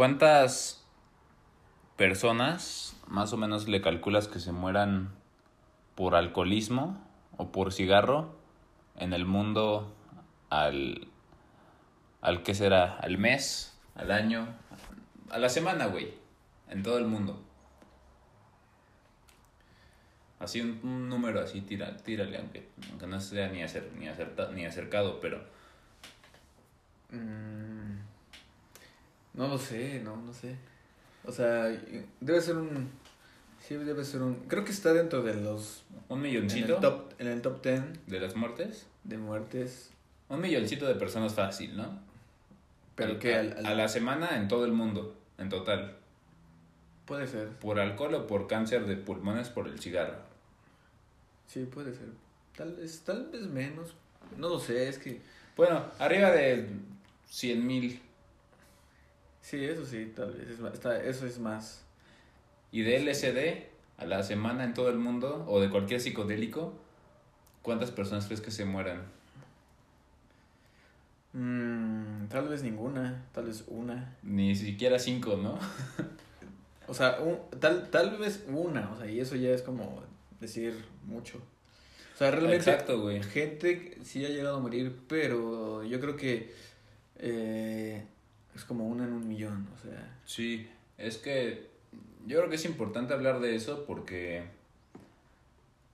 ¿Cuántas personas más o menos le calculas que se mueran por alcoholismo o por cigarro en el mundo al, al qué será, al mes, al año, a la semana, güey, en todo el mundo? Así un, un número así, tira, tírale, aunque, aunque no sea ni, acer, ni, acerta, ni acercado, pero Mm, no lo sé, no, no sé. O sea, debe ser un... Sí, debe ser un... Creo que está dentro de los... un En milloncito el top, en el top 10 de las muertes. de muertes. Un milloncito de personas fácil, ¿no? Pero Al- al- al- a la semana en todo el mundo, en total. Puede ser. Por alcohol o por cáncer de pulmones por el cigarro. Sí, puede ser. Tal vez, tal vez menos. No lo sé, es que... Bueno, arriba de 100 mil. Sí, eso sí, tal vez. Es más, está, eso es más. Y de LSD a la semana en todo el mundo, o de cualquier psicodélico, ¿cuántas personas crees que se mueran? Mm, tal vez ninguna, tal vez una. Ni siquiera cinco, ¿no? O sea, un- tal, tal vez una, o sea, y eso ya es como decir mucho. O sea, realmente Exacto, güey. gente sí ha llegado a morir, pero yo creo que eh, es como una en un millón, o sea. Sí, es que yo creo que es importante hablar de eso porque...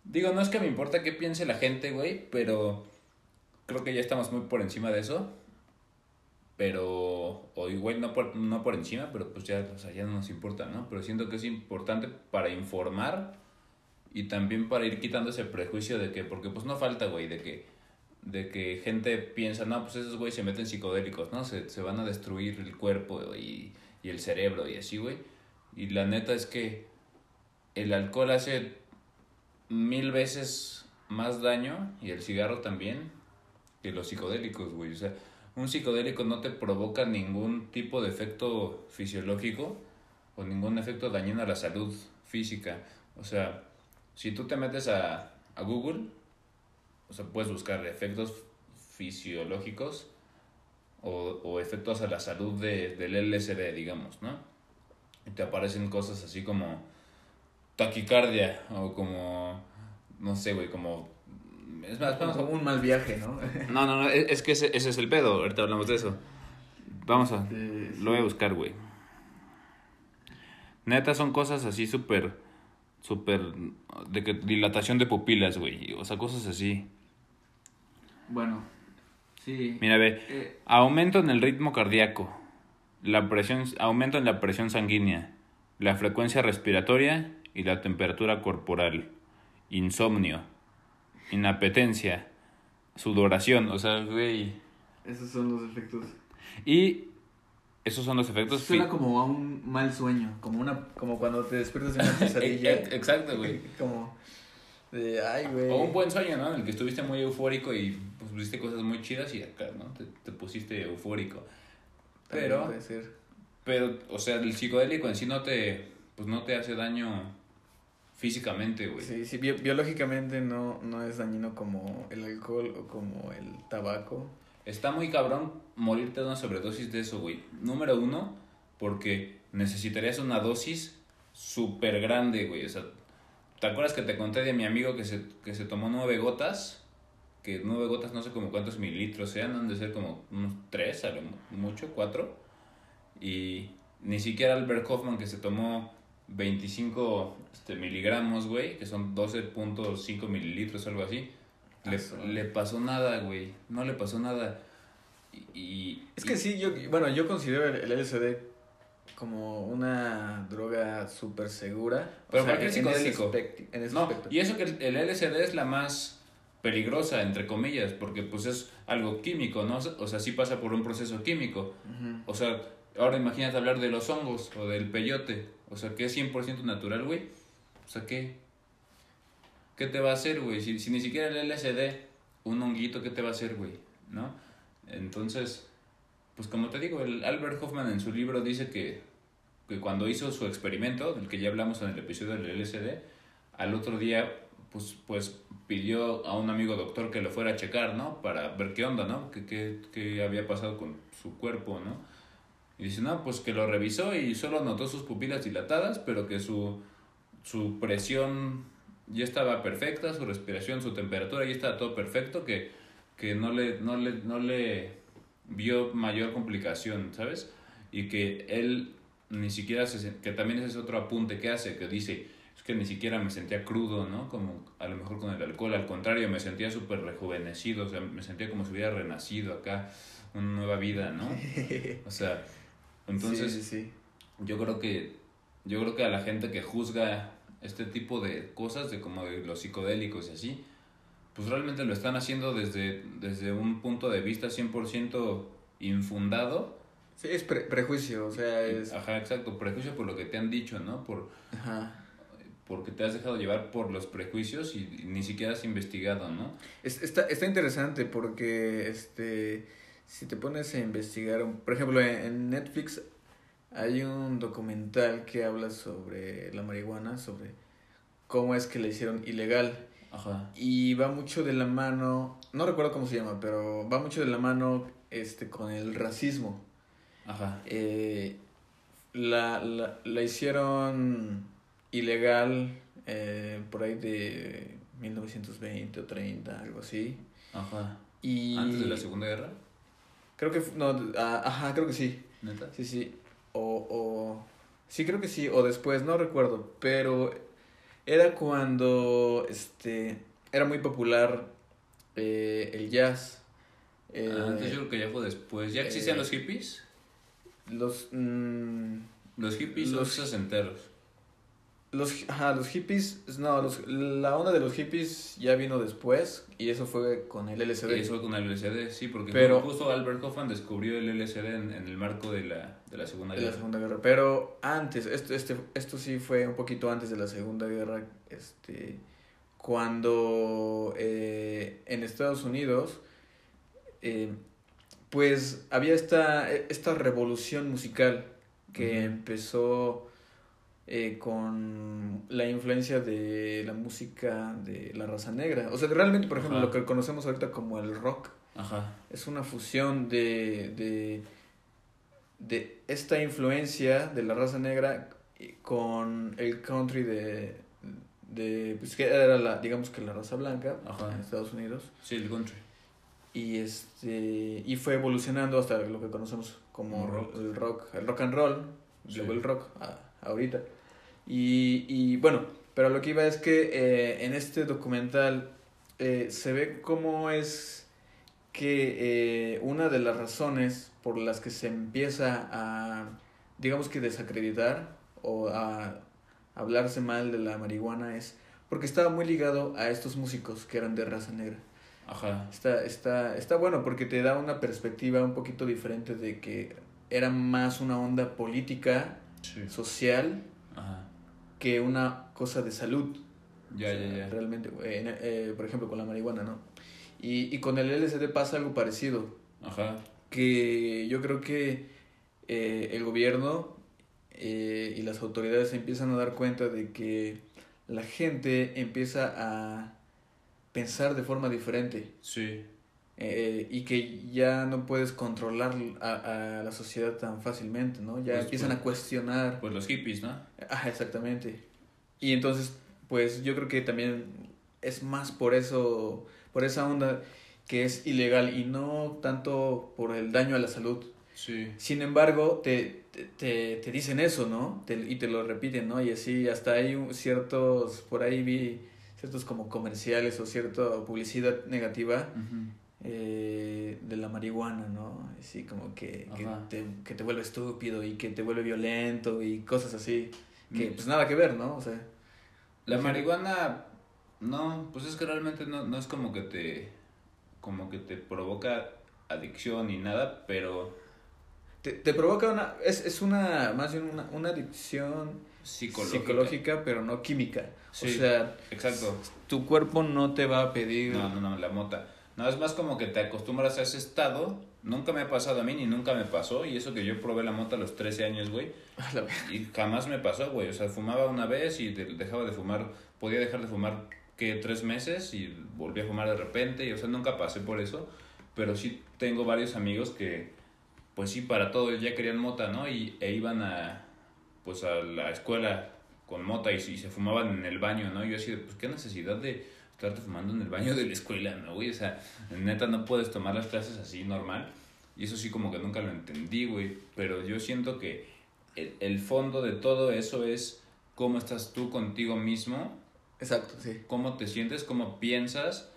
Digo, no es que me importa qué piense la gente, güey, pero creo que ya estamos muy por encima de eso. Pero, o igual no por, no por encima, pero pues ya, o ya no nos importa, ¿no? Pero siento que es importante para informar y también para ir quitando ese prejuicio de que, porque pues no falta, güey, de que, de que gente piensa, no, pues esos güey se meten psicodélicos, ¿no? Se, se van a destruir el cuerpo y, y el cerebro y así, güey. Y la neta es que el alcohol hace mil veces más daño y el cigarro también que los psicodélicos, güey. O sea, un psicodélico no te provoca ningún tipo de efecto fisiológico o ningún efecto dañino a la salud física. O sea, si tú te metes a, a Google, o sea, puedes buscar efectos fisiológicos o, o efectos a la salud de, del LSD, digamos, ¿no? Y te aparecen cosas así como taquicardia o como, no sé, güey, como... Es más, vamos a- Como un mal viaje, ¿no? no, no, no, es es que ese, ese es el pedo. Ahorita hablamos de eso. Vamos a. Sí. Lo voy a buscar, güey. Neta, son cosas así súper. Súper. De que dilatación de pupilas, güey. O sea, cosas así. Bueno, sí. Mira, ve. Eh, Aumento en el ritmo cardíaco. La presión, aumento en la presión sanguínea. La frecuencia respiratoria y la temperatura corporal. Insomnio. Inapetencia. Sudoración. O sea, güey. esos son los efectos. Y esos son los efectos Suena como a un mal sueño, como una como cuando te despiertas de una pesadilla. Exacto, güey. como de ay, güey. O un buen sueño, ¿no? En el que estuviste muy eufórico y pues viste cosas muy chidas y acá, ¿no? Te, te pusiste eufórico. Pero, puede ser. pero, o sea, el psicodélico en sí no te, pues no te hace daño físicamente, güey. Sí, sí, bio- biológicamente no, no es dañino como el alcohol o como el tabaco. Está muy cabrón morirte de una sobredosis de eso, güey. Número uno, porque necesitarías una dosis súper grande, güey. O sea, ¿te acuerdas que te conté de mi amigo que se, que se tomó nueve gotas? Que nueve gotas no sé como cuántos mililitros sean, han de ser como unos tres, a lo mu- mucho, cuatro. Y ni siquiera Albert Hoffman que se tomó 25 este, miligramos, güey, que son 12.5 mililitros, algo así. Le, Ah, su- le pasó nada, güey. No le pasó nada. Y, y- Es que sí, yo, bueno, yo considero el, el LSD como una droga súper segura. Pero O sea, cualquier en ese psicodélico. En ese No, aspecto. y eso que el LSD es la más peligrosa, entre comillas, porque pues es algo químico, ¿no? O sea, sí pasa por un proceso químico. O sea, ahora imagínate hablar de los hongos o del peyote. O sea, que es 100% natural, güey. O sea, ¿qué? ¿Qué te va a hacer, güey? Si, si ni siquiera el LSD, un honguito, ¿qué te va a hacer, güey? ¿No? Entonces, pues como te digo, el Albert Hoffman en su libro dice que, que cuando hizo su experimento, del que ya hablamos en el episodio del LSD, al otro día, pues, pues pidió a un amigo doctor que lo fuera a checar, ¿no? Para ver qué onda, ¿no? ¿Qué, qué, qué había pasado con su cuerpo, ¿no? Y dice, no, pues que lo revisó y solo notó sus pupilas dilatadas, pero que su, su presión ya estaba perfecta, su respiración, su temperatura ya estaba todo perfecto, que, que no, le, no, le, no le vio mayor complicación, ¿sabes? Y que él ni siquiera se, que también ese es otro apunte que hace, que dice, es que ni siquiera me sentía crudo, ¿no? Como a lo mejor con el alcohol, al contrario, me sentía súper rejuvenecido, o sea, me sentía como si hubiera renacido acá, una nueva vida, ¿no? O sea, entonces, Sí, sí, sí. yo creo que yo creo que a la gente que juzga este tipo de cosas de como de los psicodélicos y así pues realmente lo están haciendo desde, desde un punto de vista 100% infundado Sí, es pre- prejuicio, o sea, es... ajá exacto prejuicio por lo que te han dicho no por Ajá. porque te has dejado llevar por los prejuicios y, ni siquiera has investigado no Es- está, está interesante porque este si te pones a investigar, por ejemplo, en, en Netflix hay un documental que habla sobre la marihuana, sobre cómo es que la hicieron ilegal. Ajá Y va mucho de la mano, no recuerdo cómo se llama, pero va mucho de la mano este con el racismo. ajá Eh, la, la, la hicieron ilegal eh, por ahí de 1920 o 30, algo así. ajá Y antes de la segunda guerra Creo que, no, ah, ajá, creo que sí. neta Sí, sí. O, o, sí, creo que sí, o después, no recuerdo, pero era cuando, este, era muy popular eh, el jazz. Eh, Ah, entonces yo creo que ya fue después. Ya existían eh, los hippies los, mm, los hippies los- son sesenteros los, ajá, los hippies, no, los, la onda de los hippies ya vino después y eso fue con el LSD. Eso con el LSD, sí, porque Pero- justo Albert Hoffman descubrió el LSD en, en el marco de la, de la Segunda de la Guerra. Segunda Guerra. Pero antes, esto, este, esto sí fue un poquito antes de la Segunda Guerra, este, cuando eh, en Estados Unidos, eh, pues había esta, esta revolución musical que empezó eh, con la influencia de la música de la raza negra. O sea, realmente, por ejemplo, Ajá. lo que conocemos ahorita como el rock Ajá, es una fusión de, de, de esta influencia de la raza negra y- con el country de, de pues que era la, digamos que la raza blanca Ajá. en Estados Unidos sí, el country. y este y fue evolucionando hasta lo que conocemos como Como rock. el rock el rock and roll Sí. luego el rock a- ahorita y, y bueno pero lo que iba es que eh, en este documental eh, se ve cómo es que eh, una de las razones por las que se empieza a digamos que desacreditar o a hablarse mal de la marihuana es porque estaba muy ligado a estos músicos que eran de raza negra Ajá, Está, está, está bueno porque te da una perspectiva un poquito diferente de que era más una onda política, sí. social, que una cosa de salud. ya, O sea, ya, ya. Realmente, eh, eh, por ejemplo, con la marihuana, ¿no? Y, y con el LSD pasa algo parecido, Ajá, que yo creo que eh, el gobierno eh, y las autoridades empiezan a dar cuenta de que la gente empieza a pensar de forma diferente. sí. Eh, y que ya no puedes controlar a, a la sociedad tan fácilmente, ¿no? Ya Pues, empiezan pues, a cuestionar. Pues los hippies, ¿no? Ajá, exactamente. Y entonces, pues yo creo que también es más por eso, por esa onda que es ilegal y no tanto por el daño a la salud. Sí. Sin embargo, te, te, te, te dicen eso, ¿no? Te- y te lo repiten, ¿no? Y así hasta hay ciertos, por ahí vi ciertos como comerciales o cierta publicidad negativa Ujú. Eh, de la marihuana, ¿no? Así como que, que, te, que te vuelve estúpido y que te vuelve violento y cosas así. Que Mm. pues nada que ver, ¿no? O sea, La marihuana, no, pues es que realmente no, no es como que te, como que te provoca adicción ni nada, pero te, te provoca una, es, es una, más bien una, una adicción psicológica. psicológica, pero no química. Sí. O sea, Exacto. tu cuerpo no te va a pedir... No, no, no, la mota. No, es más como que te acostumbras a ese estado. Nunca me ha pasado a mí, ni nunca me pasó. Y eso que yo probé la mota a los 13 años, güey. Y jamás me pasó, güey. O sea, fumaba una vez y de- dejaba de fumar. Podía dejar de fumar, que Tres meses y volví a fumar de repente. Y, o sea, nunca pasé por eso. Pero sí tengo varios amigos que, pues sí, para todo ya querían mota, ¿no? Y, e iban a, pues a la escuela con mota y, y se fumaban en el baño, ¿no? Y yo así pues qué necesidad de estarte fumando en el baño de la escuela, ¿no, güey? O sea, neta no puedes tomar las clases así normal. Y eso sí como que nunca lo entendí, güey. Pero yo siento que el, el fondo de todo eso es cómo estás tú contigo mismo. Exacto, sí. Cómo te sientes, cómo piensas.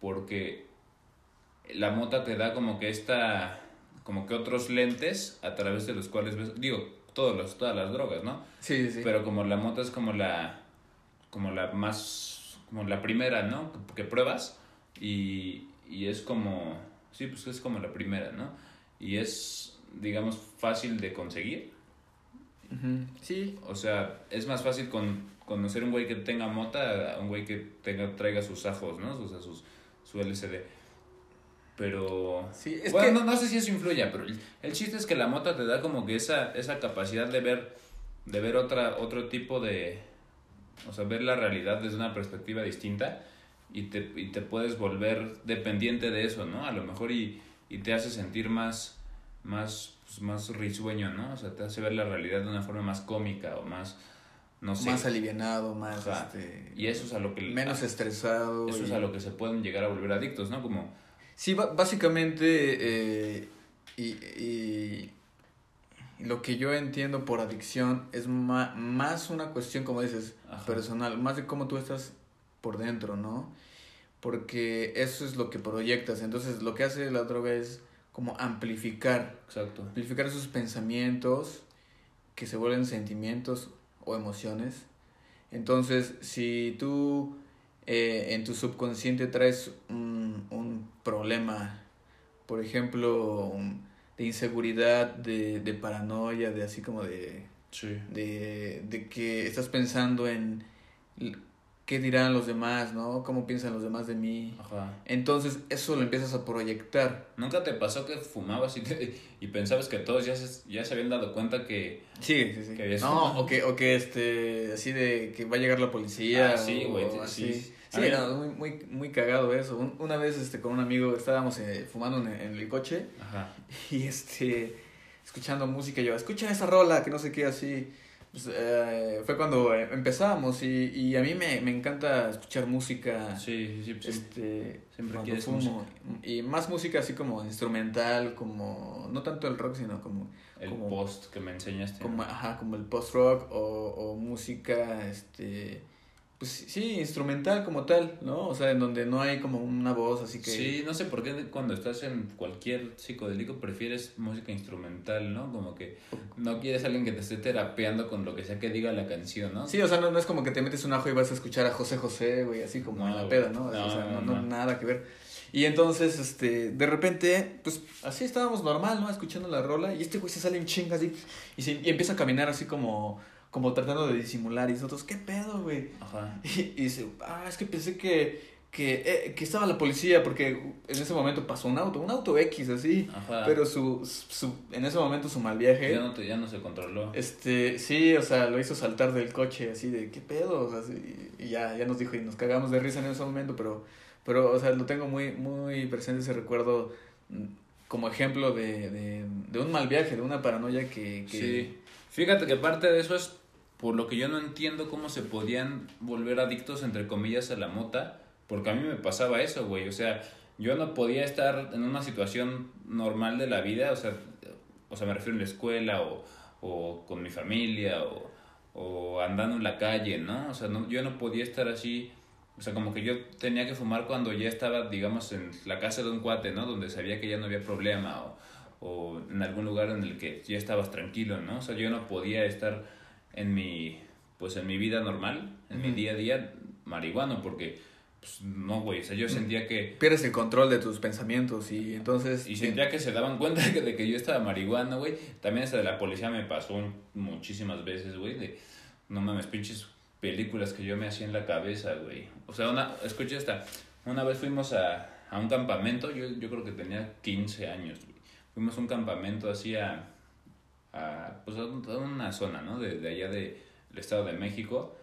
Porque la mota te da como que esta... Como que otros lentes a través de los cuales ves... Digo, todos los, todas las drogas, ¿no? Sí, sí. Pero como la mota es como la... Como la más como la primera, ¿no? Que, pruebas y, y es como, sí, pues es como la primera, ¿no? Y es, digamos, fácil de conseguir. Sí. O sea, es más fácil con, conocer un güey que tenga mota a un güey que tenga, traiga sus ajos, ¿no? O sea, sus, su LCD. Pero. Sí, es bueno, que... no, no, sé si eso influye, pero el, el, chiste es que la mota te da como que esa, esa capacidad de ver, de ver otra, otro tipo de, o sea, ver la realidad desde una perspectiva distinta y te, y te puedes volver dependiente de eso, ¿no? A lo mejor y, y te hace sentir más, más, pues, más risueño, ¿no? O sea, te hace ver la realidad de una forma más cómica o más, no sé. Más alivianado, más, este, Y eso es a lo que... Menos a, estresado. Eso y... es a lo que se pueden llegar a volver adictos, ¿no? Como... Sí, básicamente, eh, y, y lo que yo entiendo por adicción es más una cuestión, como dices, Ajá. personal, más de cómo tú estás por dentro, ¿no? Porque eso es lo que proyectas. Entonces, lo que hace la droga es como amplificar. Exacto. Amplificar esos pensamientos que se vuelven sentimientos o emociones. Entonces, si tú eh, en tu subconsciente traes un, un problema, por ejemplo, un, de inseguridad, de, de paranoia, de así como de, sí. de, de que estás pensando en qué dirán los demás, ¿no? ¿Cómo piensan los demás de mí? Ajá. Entonces eso lo empiezas a proyectar. ¿Nunca te pasó que fumabas y, te, y pensabas que todos ya se, ya se habían dado cuenta que... Sí, sí, sí. Que no, o que, o que este, así de que va a llegar la policía. Ah, sí, güey, sí. sí. Sí, era muy, muy, muy cagado eso. Un, una vez este, con un amigo estábamos eh, fumando en, en, el coche Ajá. y este, escuchando música. Yo, escucha esa rola, que no sé qué, así. Pues, eh, fue cuando empezamos y, y a mí me, me encanta escuchar música. Sí, sí, sí. Este, Siempre cuando fumo. Música. Y más música así como instrumental, como, no tanto el rock, sino como... El como, post que me enseñaste. Como, ajá, como el post-rock o, o música, este pues sí, instrumental como tal, ¿no? O sea, en donde no hay como una voz, así que... Sí, no sé por qué cuando estás en cualquier psicodélico prefieres música instrumental, ¿no? Como que no quieres a alguien que te esté terapeando con lo que sea que diga la canción, ¿no? Sí, o sea, no, no es como que te metes un ajo y vas a escuchar a José José, güey, así como no, en la peda, ¿no? O sea, no, no, no, nada que ver. Y entonces, este, de repente, pues así estábamos normal, ¿no? Escuchando la rola y este güey se sale en chinga así y, se, y empieza a caminar así como como tratando de disimular y nosotros, ¿qué pedo, güey? Ajá. Y, y, dice, ah, es que pensé que, que, eh, que estaba la policía porque en ese momento pasó un auto, un auto X así, Ajá. pero su, su, en ese momento su mal viaje. Ya no, te, ya no se controló. Este, sí, o sea, lo hizo saltar del coche así de, ¿qué pedo? O sea, y ya, ya nos dijo y nos cagamos de risa en ese momento, pero, pero, o sea, lo tengo muy, muy presente ese recuerdo como ejemplo de, de, de un mal viaje, de una paranoia que... que... Sí. Fíjate que parte de eso es por lo que yo no entiendo cómo se podían volver adictos, entre comillas, a la mota, porque a mí me pasaba eso, güey, o sea, yo no podía estar en una situación normal de la vida, o sea, o sea me refiero en la escuela o, o con mi familia o, o, andando en la calle, ¿no? O sea, no, yo no podía estar así, o sea, como que yo tenía que fumar cuando ya estaba, digamos, en la casa de un cuate, ¿no? Donde sabía que ya no había problema o, o en algún lugar en el que ya estabas tranquilo, ¿no? O sea, yo no podía estar en mi pues en mi vida normal, en mi día a día marihuano porque pues, no, güey, o sea, yo sentía que pierdes el control de tus pensamientos y entonces y sentía que se daban cuenta de que, de que yo estaba marihuana, güey. También esa de la policía me pasó muchísimas veces, güey, de no mames, pinches películas que yo me hacía en la cabeza, güey. O sea, una escucha esta, una vez fuimos a, a un campamento, yo yo creo que tenía 15 años, güey. Fuimos a un campamento así a a, pues a una zona, ¿no? De, de allá del de Estado de México,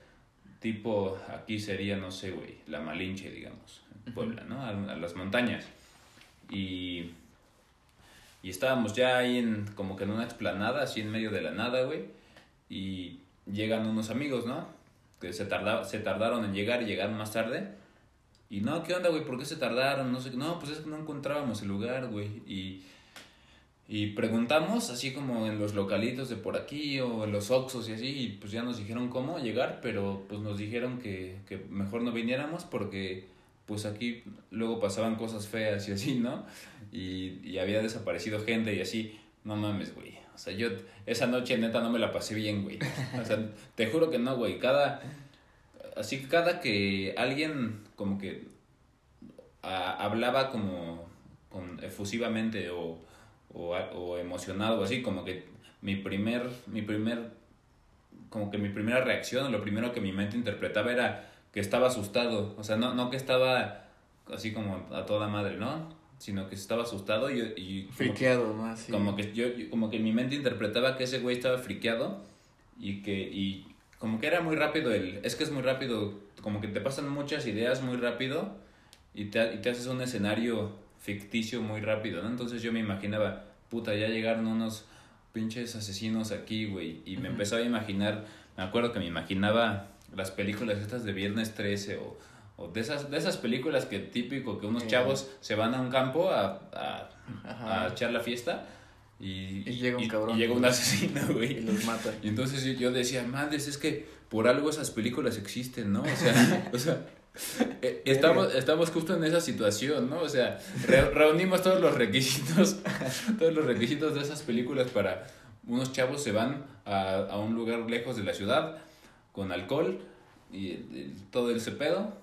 tipo, aquí sería, no sé, güey, la Malinche, digamos, en Puebla, ¿no? A, a, las montañas. Y, Y estábamos ya ahí en, como que en una explanada, así en medio de la nada, güey. Y llegan unos amigos, ¿no? Que se, tarda, se tardaron en llegar y llegaron más tarde. Y no, ¿qué onda, güey? ¿Por qué se tardaron? No sé, no, pues es que no encontrábamos el lugar, güey. Y, y preguntamos, así como en los localitos de por aquí o en los Oxos y así, y pues ya nos dijeron cómo llegar, pero pues nos dijeron que, que mejor no viniéramos porque pues aquí luego pasaban cosas feas y así, ¿no? Y, y había desaparecido gente y así, no mames, güey. O sea, yo esa noche neta no me la pasé bien, güey. O sea, te juro que no, güey. Cada, así cada que alguien como que a, hablaba como con, efusivamente o, o, o emocionado, así como que mi primer, mi primer, como que mi primera reacción, lo primero que mi mente interpretaba era que estaba asustado, o sea, no, no que estaba así como a toda madre, ¿no? Sino que estaba asustado y... y como, Friqueado, ¿no? Así. como que yo, yo- como que mi mente interpretaba que ese güey estaba friqueado y que, y como que era muy rápido el, es que es muy rápido, como que te pasan muchas ideas muy rápido y te, y te haces un escenario ficticio muy rápido, ¿no? Entonces yo me imaginaba, puta, ya llegaron unos pinches asesinos aquí, güey, y me empezaba a imaginar, me acuerdo que me imaginaba las películas estas de Viernes 13 o, o de, esas, de esas películas que típico que unos chavos se van a un campo a, a, a echar la fiesta y, Y llega un cabrón. y llega un asesino, Y güey. los mata. Y entonces yo, decía, madres, es que por algo esas películas existen, ¿no? O sea, o sea estamos, estamos justo en esa situación, ¿no? O sea, re- reunimos todos los requisitos, todos los requisitos de esas películas para unos chavos se van a, a un lugar lejos de la ciudad con alcohol y el- todo ese pedo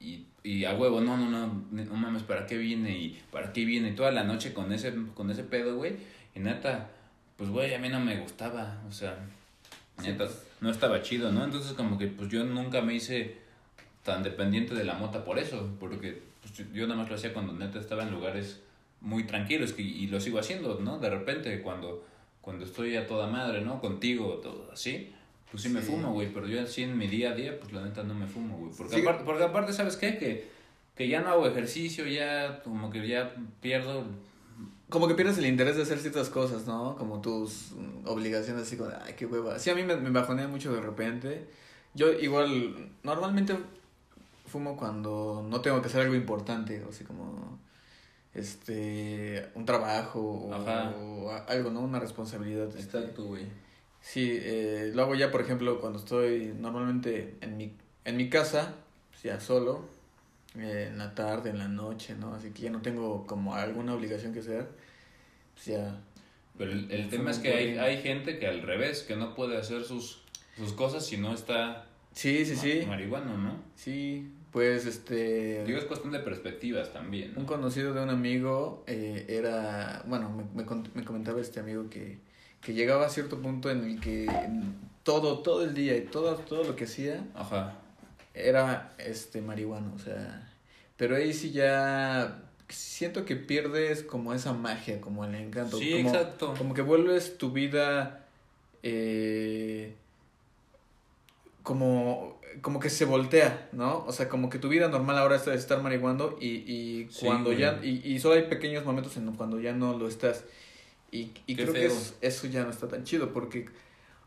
y, y a huevo, no, no, no, no mames, ¿para qué viene? Y ¿para qué viene? Toda la noche con ese, con ese pedo, güey. Y neta, pues güey, a mí no me gustaba, o sea, neta, no estaba chido, ¿no? Entonces como que pues yo nunca me hice tan dependiente de la mota por eso, porque pues, yo- nada más lo hacía cuando neta estaba en lugares muy tranquilos que- y lo sigo haciendo, ¿no? De repente cuando, cuando estoy a toda madre, ¿no? Contigo, todo así, pues sí me fumo, güey, pero yo así en mi día a día, pues la neta no me fumo, güey. Porque, Sí. aparte, porque aparte, ¿sabes qué? Que, que ya no hago ejercicio, ya como que ya pierdo... Como que pierdes el interés de hacer ciertas cosas, ¿no? Como tus obligaciones así como, de, ay, qué hueva. Sí, a mí me, me bajonea mucho de repente. Yo igual, normalmente fumo cuando no tengo que hacer algo importante, o así como, este, un trabajo o, algo, ¿no? Una responsabilidad. este. Exacto, güey. Sí, eh, lo hago ya, por ejemplo, cuando estoy normalmente en mi, en mi casa, pues, ya solo, eh, en la tarde, en la noche, ¿no? Así que ya no tengo como alguna obligación que hacer, pues ya. Pero el, el tema es que hay, hay gente que al revés, que no puede hacer sus, sus cosas si no está Sí, sí, sí. marihuano, ¿no? Sí, pues este... Digo, es cuestión de perspectivas también, ¿no? Un conocido de un amigo eh, era, bueno, me, me, comentaba este amigo que, que llegaba a cierto punto en el que todo, todo el día y todo, todo lo que hacía Ajá. era este marihuano, o sea, pero ahí sí ya siento que pierdes como esa magia, como el encanto, Sí, como, exacto. como que vuelves tu vida eh, como como que se voltea, ¿no? O sea, como que tu vida normal ahora es estar marihuando y, y cuando ya y, y solo hay pequeños momentos en cuando ya no lo estás y, y creo que es- eso ya no está tan chido porque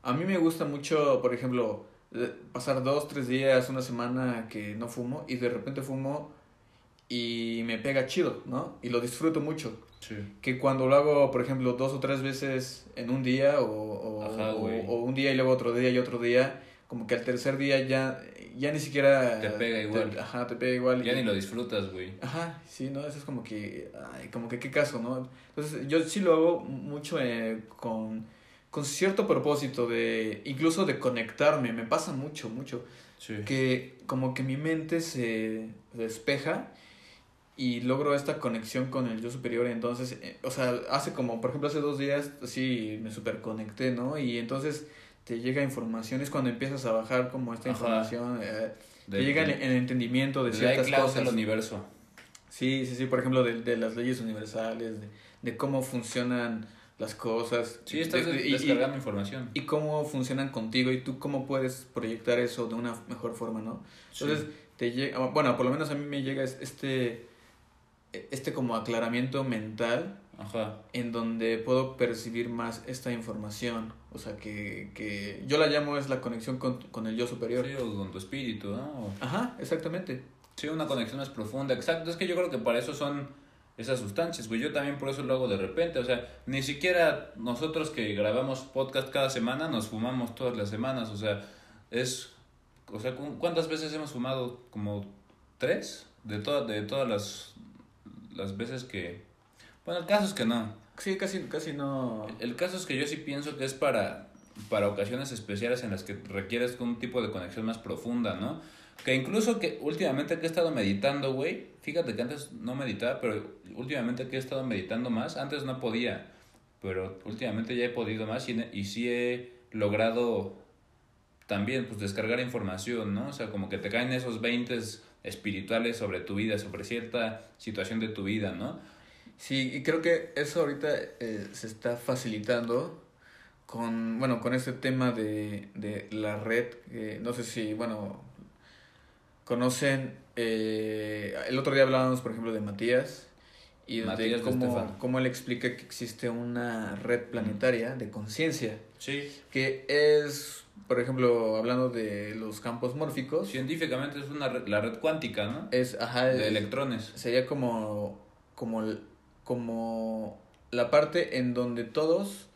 a mí me gusta mucho, por ejemplo, pasar dos, tres días, una semana que no fumo y de repente fumo y me pega chido, ¿no? Y lo disfruto mucho. Sí. Que cuando lo hago, por ejemplo, dos o tres veces en un día o, o, Ajá, güey. o- o un día y luego otro día y otro día, como que al tercer día ya, ya ni siquiera... Te pega igual. ajá, te pega igual. Ya y- ni lo disfrutas, güey. Ajá, sí, ¿no? Eso es como que, ay, como que qué caso, ¿no? Entonces yo sí lo hago mucho eh, con, con cierto propósito de, incluso de conectarme, me pasa mucho, mucho, Sí. que como que mi mente se despeja y logro esta conexión con el yo superior, entonces, eh, o sea, hace como, por ejemplo, hace dos días, sí, me superconecté, ¿no? Y entonces te llega información, es cuando empiezas a bajar como esta Ajá. información, eh, te llega el, el entendimiento de ciertas cosas. del universo. Sí, sí, sí, por ejemplo, de, de las leyes universales, de, de cómo funcionan las cosas. Sí, estás de- de- y- descargando información. y, cómo funcionan contigo y tú cómo puedes proyectar eso de una mejor forma, ¿no? Entonces, Sí. te llega, bueno, por lo menos a mí me llega es- este, este como aclaramiento mental Ajá. en donde puedo percibir más esta información. O sea, que, que yo la llamo es la conexión con, con el yo superior. Sí, o con tu espíritu, ¿no? Ajá, exactamente. Sí, una conexión más profunda. Exacto, es que yo creo que para eso son esas sustancias, güey. Yo también por eso lo hago de repente. O sea, ni siquiera nosotros que grabamos podcast cada semana nos fumamos todas las semanas. O sea, es. O sea, ¿cu- ¿cuántas veces hemos fumado? ¿Como tres? De, todas de todas las, las veces que. Bueno, el caso es que no. Sí, casi, casi no. El caso es que yo sí pienso que es para, para ocasiones especiales en las que requieres un tipo de conexión más profunda, ¿no? Que incluso que últimamente que he estado meditando, güey, fíjate que antes no meditaba, pero últimamente que he estado meditando más, antes no podía, pero últimamente ya he podido más y, y sí he logrado también pues descargar información, ¿no? O sea, como que te caen esos 20 espirituales sobre tu vida, sobre cierta situación de tu vida, ¿no? Sí, y creo que eso ahorita eh, se está facilitando con, bueno, con este tema de, de la red. que no sé si, bueno, conocen. eh, el otro día hablábamos, por ejemplo, de Matías y Matías de de cómo, cómo él explica que existe una red planetaria de conciencia, Sí. que es, por ejemplo, hablando de los campos mórficos, Científicamente es una red- la red cuántica, ¿no? es, ajá, De es- electrones. sería como, como, el- como la parte en donde todos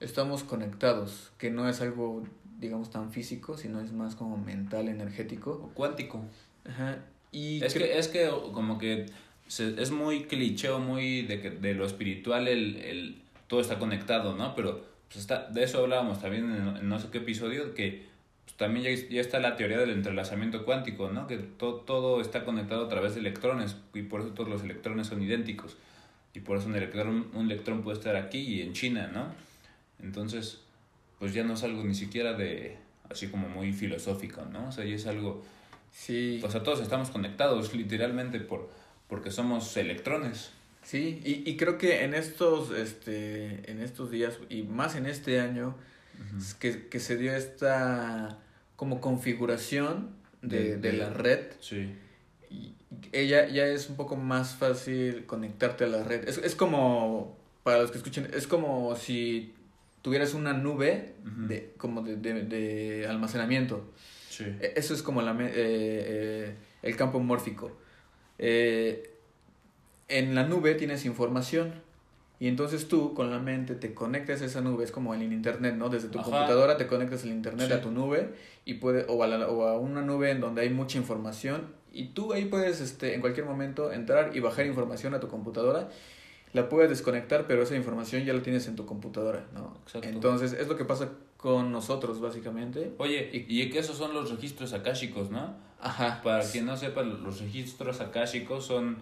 estamos conectados, que no es algo, digamos, tan físico, sino es más como mental, energético. O cuántico. Ajá. Y Es que, es que como que se- es muy cliché o muy de que de lo espiritual el, el todo está conectado, ¿no? Pero pues está, de eso hablábamos también en, en no sé qué episodio, que pues, también ya, ya está la teoría del entrelazamiento cuántico, ¿no? Que to- todo está conectado a través de electrones y por eso todos los electrones son idénticos. Y por eso un electrón, un electrón puede estar aquí y en China, ¿no? Entonces, pues ya no es algo ni siquiera de así como muy filosófico, ¿no? O sea, ya es algo sí, o sea, todos estamos conectados literalmente por porque somos electrones. sí, y, y creo que en estos, este, en estos días, y más en este año, es que, que se dio esta como configuración de, De- de de- la red. Sí. y ella ya es un poco más fácil conectarte a la red. Es, es como, para los que escuchen, es como si tuvieras una nube de, como de, de, de almacenamiento. Sí. E- Eso es como la, eh, eh, el campo mórfico. Eh, en la nube tienes información y entonces tú con la mente te conectas a esa nube, es como en el internet, ¿no? Desde tu Ajá. computadora te conectas al internet Sí. a tu nube y puede, o, a la- o a una nube en donde hay mucha información y tú ahí puedes este, en cualquier momento entrar y bajar información a tu computadora. La puedes desconectar, pero esa información ya la tienes en tu computadora, ¿no? Exacto. Entonces es lo que pasa con nosotros básicamente. Oye, y, y que esos son los registros akáshicos, ¿no? Ajá. Para quien no sepa, los registros akáshicos son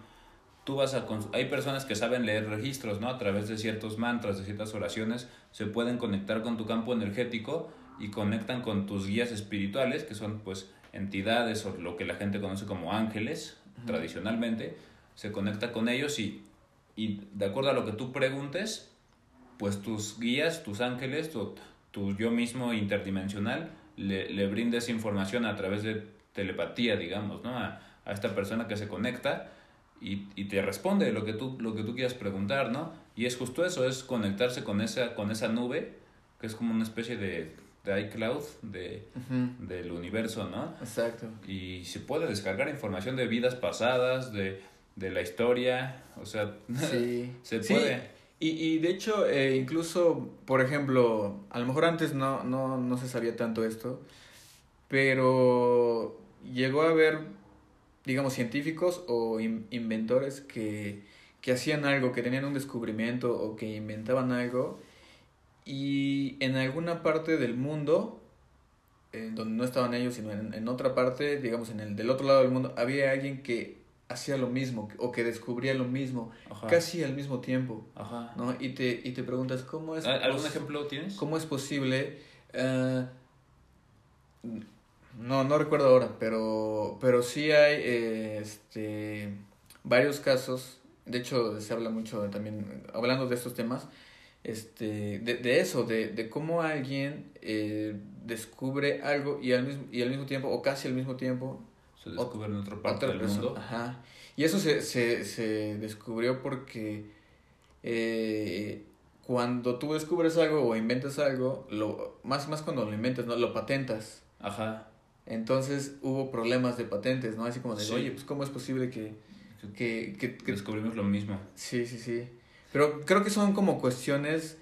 tú vas a cons- hay personas que saben leer registros, ¿no? A través de ciertos mantras, de ciertas oraciones, se pueden conectar con tu campo energético y conectan con tus guías espirituales, que son pues entidades o lo que la gente conoce como ángeles, Ujú. tradicionalmente, se conecta con ellos y, y de acuerdo a lo que tú preguntes, pues tus guías, tus ángeles, tu, tu yo mismo interdimensional, le, le brinda esa información a través de telepatía, digamos, ¿no? A, a esta persona que se conecta y, y te responde lo que, tú, lo que tú quieras preguntar, ¿no? Y es justo eso, es conectarse con esa, con esa nube, que es como una especie de, de iCloud de, del universo, ¿no? Exacto. Y se puede descargar información de vidas pasadas, de, de la historia, o sea, Sí. se Sí, puede. Y, y de hecho, eh, incluso, por ejemplo, a lo mejor antes no, no, no se sabía tanto esto, pero llegó a haber, digamos, científicos o in- inventores que, que hacían algo, que tenían un descubrimiento o que inventaban algo y en alguna parte del mundo, en donde no estaban ellos, sino en, en otra parte, digamos, en el del otro lado del mundo, había alguien que hacía lo mismo o que descubría lo mismo Ajá. casi al mismo tiempo, Ajá. ¿no? Y te, y te preguntas, ¿cómo es, ¿Al- ¿Algún ejemplo tienes? ¿cómo es posible? eh, no, no recuerdo ahora, pero, pero sí hay eh, este, varios casos, de hecho se habla mucho también, hablando de estos temas, este, de, de eso, de, de cómo alguien eh, descubre algo y al, mismo, y al mismo tiempo, o casi al mismo tiempo, Se descubre en otra parte otra del persona. mundo. Ajá. Y eso se, se, se descubrió porque eh, cuando tú descubres algo o inventas algo, lo, más, más cuando lo inventas, ¿no? Lo patentas. Ajá. Entonces hubo problemas de patentes, ¿no? Así como de, oye, pues ¿cómo es posible que, que, que, que... Descubrimos lo mismo. Sí, sí, sí. Pero creo que son como cuestiones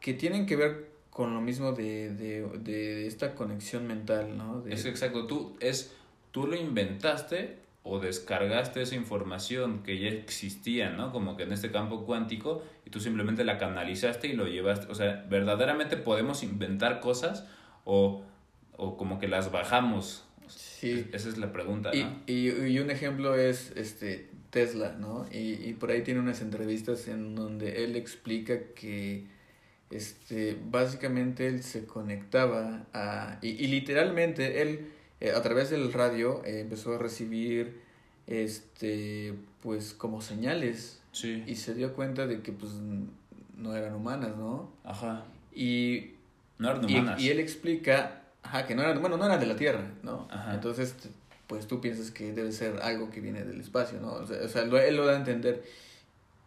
que tienen que ver con lo mismo de, de, de esta conexión mental, ¿no? Es exacto, tú, es, tú lo inventaste o descargaste esa información que ya existía, ¿no? Como que en este campo cuántico y tú simplemente la canalizaste y lo llevaste, o sea, verdaderamente podemos inventar cosas o, o como que las bajamos. Sí. Esa es la pregunta, ¿no? Y, y, un ejemplo es este Tesla, ¿no? Y, y por ahí tiene unas entrevistas en donde él explica que este, básicamente él se conectaba a, y, y literalmente él eh, a través del radio eh, empezó a recibir este pues como señales sí. y se dio cuenta de que pues no eran humanas no ajá y no eran humanas y, él explica ajá que no eran bueno no eran de la tierra no ajá. entonces pues tú piensas que debe ser algo que viene del espacio no o sea, o sea él lo da a entender.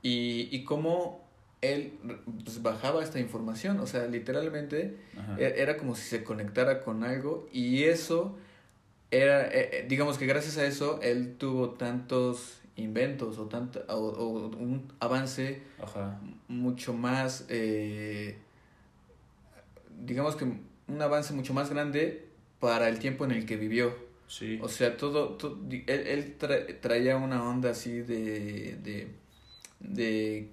Y, y cómo él pues, bajaba esta información, o sea, literalmente e-, era como si se conectara con algo y eso era, e-, e-, digamos que gracias a eso él tuvo tantos inventos o, tanto, o, un avance mucho más, eh, digamos que un avance mucho más grande para el tiempo en el que vivió. Sí. O sea, todo, él, él traía una onda así de, de, de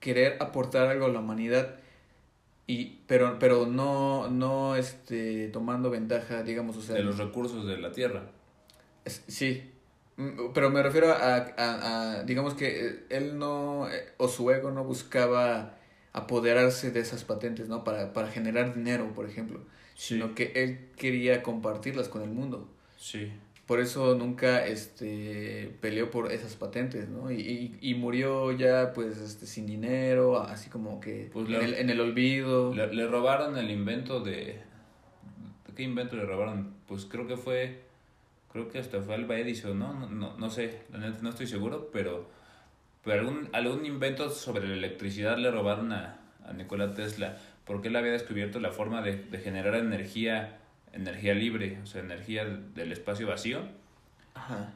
querer aportar algo a la humanidad y pero pero no no este tomando ventaja digamos o sea de los recursos de la tierra. Sí. Mm, pero me refiero a, a, digamos que eh, él no eh, o su ego no buscaba apoderarse de esas patentes no para, para generar dinero por ejemplo sino que él quería compartirlas con el mundo sí por eso nunca este peleó por esas patentes, ¿no? Y, y, murió ya pues este sin dinero, así como que pues en, el, en, el, olvido. Le, robaron el invento de ¿qué invento le robaron? Pues creo que fue creo que hasta fue Alba Edison, ¿no? No, no, no sé, la neta no estoy seguro, pero pero algún algún invento sobre la electricidad le robaron a a Nikola Tesla porque él había descubierto la forma de, de generar energía energía libre, o sea, energía del espacio vacío, Ajá.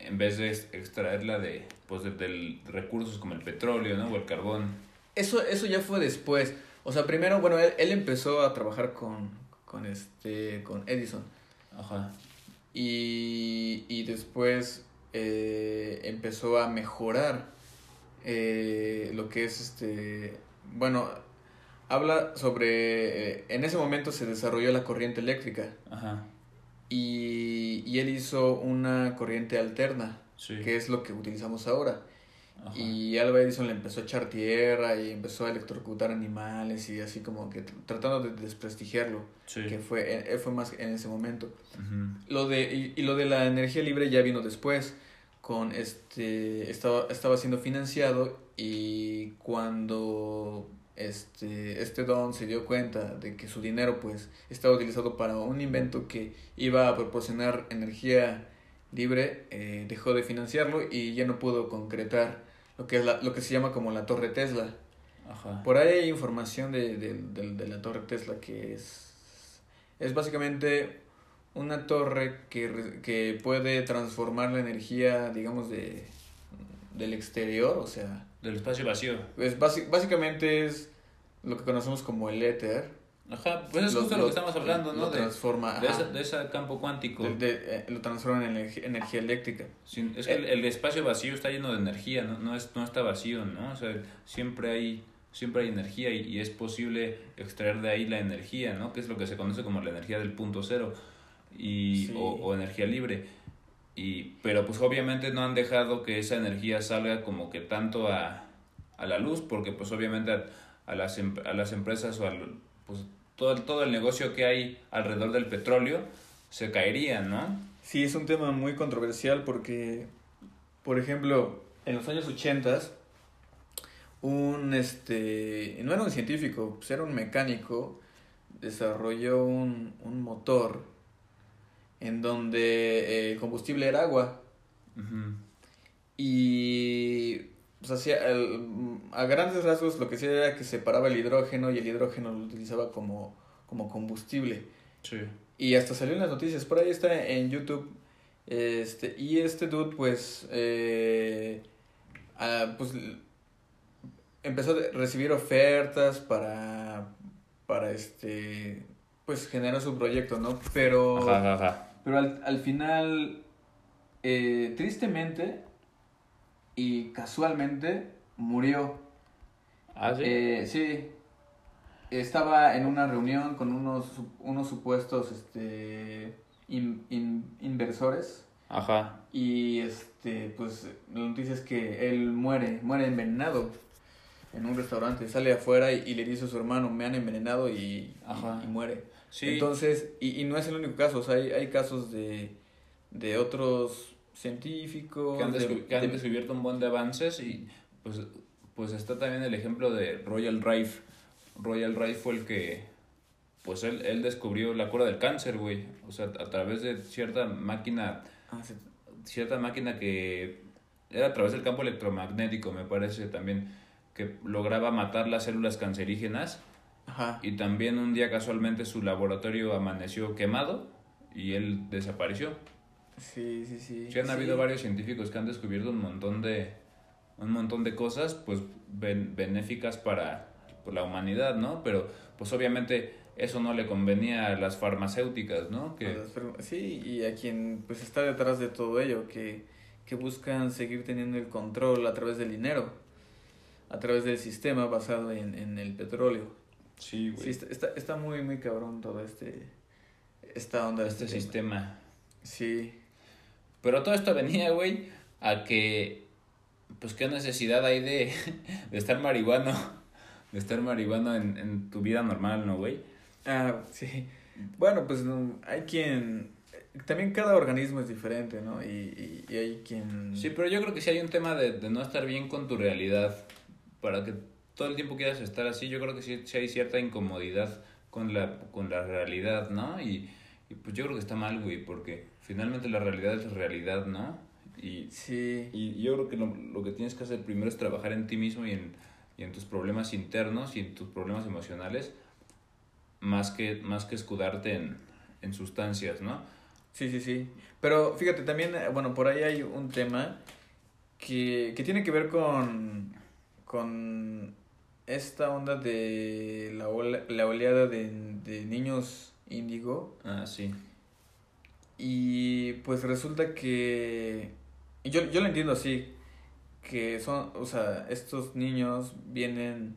en vez de extraerla de, pues, de, recursos como el petróleo, ¿no? O el carbón. Eso, eso ya fue después. O sea, primero, bueno, él, él empezó a trabajar con, con, este, con Edison. Ajá. Y, y después eh, empezó a mejorar eh, lo que es este, bueno, habla sobre, eh, en ese momento se desarrolló la corriente eléctrica. Ajá. Y, y él hizo una corriente alterna, que es lo que utilizamos ahora. Ajá. Y Alba Edison le empezó a echar tierra y empezó a electrocutar animales y así como que tratando de desprestigiarlo, sí. que fue, él fue más en ese momento. lo de, y, y, lo de la energía libre ya vino después, con este, estaba, estaba siendo financiado y cuando este, este don se dio cuenta de que su dinero pues estaba utilizado para un invento que iba a proporcionar energía libre, eh, dejó de financiarlo y ya no pudo concretar lo que es la, lo que se llama como la torre Tesla. Ajá. Por ahí hay información de, de, de, de, la torre Tesla que es, es básicamente una torre que, que puede transformar la energía, digamos, de, del exterior, o sea... Del espacio vacío. Pues básicamente es lo que conocemos como el éter. Ajá, pues es justo lo, que estamos hablando, ¿no? Lo transforma. De, ese, de, ese, campo cuántico. De, eh, lo transforma en energía, eléctrica. es que el, espacio vacío está lleno de energía, ¿no? No, es, no está vacío, ¿no? O sea, siempre hay, siempre hay energía y, y, es posible extraer de ahí la energía, ¿no? Que es lo que se conoce como la energía del punto cero y, o, o energía libre. Y, pero pues obviamente no han dejado que esa energía salga como que tanto a, a la luz, porque pues obviamente a las, em, a las empresas o al, pues, todo, todo el negocio que hay alrededor del petróleo se caería, ¿no? Sí, es un tema muy controversial porque, por ejemplo, en los años 80, un, este, no era un científico, pues era un mecánico, desarrolló un, un motor en donde el combustible era agua. Y pues hacía el- a grandes rasgos lo que hacía era que separaba el hidrógeno y el hidrógeno lo utilizaba como, como combustible. Sí. Y hasta salió en las noticias, por ahí está en YouTube. Este, y este dude, pues, eh, ah, pues, empezó a recibir ofertas para, para, este, pues, generar su proyecto, ¿no? Pero, Ajá, ajá, ajá. pero al, al final, eh, tristemente y casualmente, murió. Ah, sí. Eh, sí. Estaba en una reunión con unos, unos supuestos este, in- in- inversores Ajá. y este, pues la noticia es que él muere, muere envenenado en un restaurante. Sale afuera y, y le dice a su hermano, me han envenenado y, Ajá. y, y muere. Sí. Entonces, y, y no es el único caso, o sea, hay, hay casos de, de otros científicos. que han, de- descu- que han de- descubierto un buen de avances y pues, pues está también el ejemplo de Royal Rife. Royal Rife fue el que, pues él, él descubrió la cura del cáncer, güey. O sea, a través de cierta máquina, Ah, sí. cierta máquina que era a través del campo electromagnético, me parece también, que lograba matar las células cancerígenas Ajá. y también un día casualmente su laboratorio amaneció quemado y él desapareció. Sí, sí, sí. Sí, han sí. habido varios científicos que han descubierto un montón de un montón de cosas pues ben- benéficas para pues, la humanidad, ¿no? Pero pues obviamente eso no le convenía a las farmacéuticas, ¿no? Que Sí, y a quien pues está detrás de todo ello, que, que buscan seguir teniendo el control a través del dinero, a través del sistema basado en, en el petróleo. sí, Sí, está, está, está muy, muy cabrón todo este, esta onda, este tema. sistema. Sí, Pero todo esto venía, güey, a que pues qué necesidad hay de, de estar marihuano, de estar marihuano en, en tu vida normal, ¿no, güey? ah, sí. Bueno, pues no, hay quien... También cada organismo es diferente, ¿no? Y, y, y hay quien... Sí, pero yo creo que sí hay un tema de, de no estar bien con tu realidad. Para que todo el tiempo quieras estar así, yo creo que sí, sí hay cierta incomodidad con la, con la realidad, ¿no? Y, y pues yo creo que está mal, güey, porque finalmente la realidad es realidad, ¿no? Y, Sí, y yo creo que lo, lo que tienes que hacer primero es trabajar en ti mismo y en, y en tus problemas internos y en tus problemas emocionales, más que, más que escudarte en, en sustancias, ¿no? Sí, sí, sí. Pero fíjate, también, eh, bueno, por ahí hay un tema que, que tiene que ver con, con esta onda de la, ola- la oleada de, de niños índigo. Ah, sí. Y pues resulta que, yo, yo lo entiendo así, que son, o sea, estos niños vienen,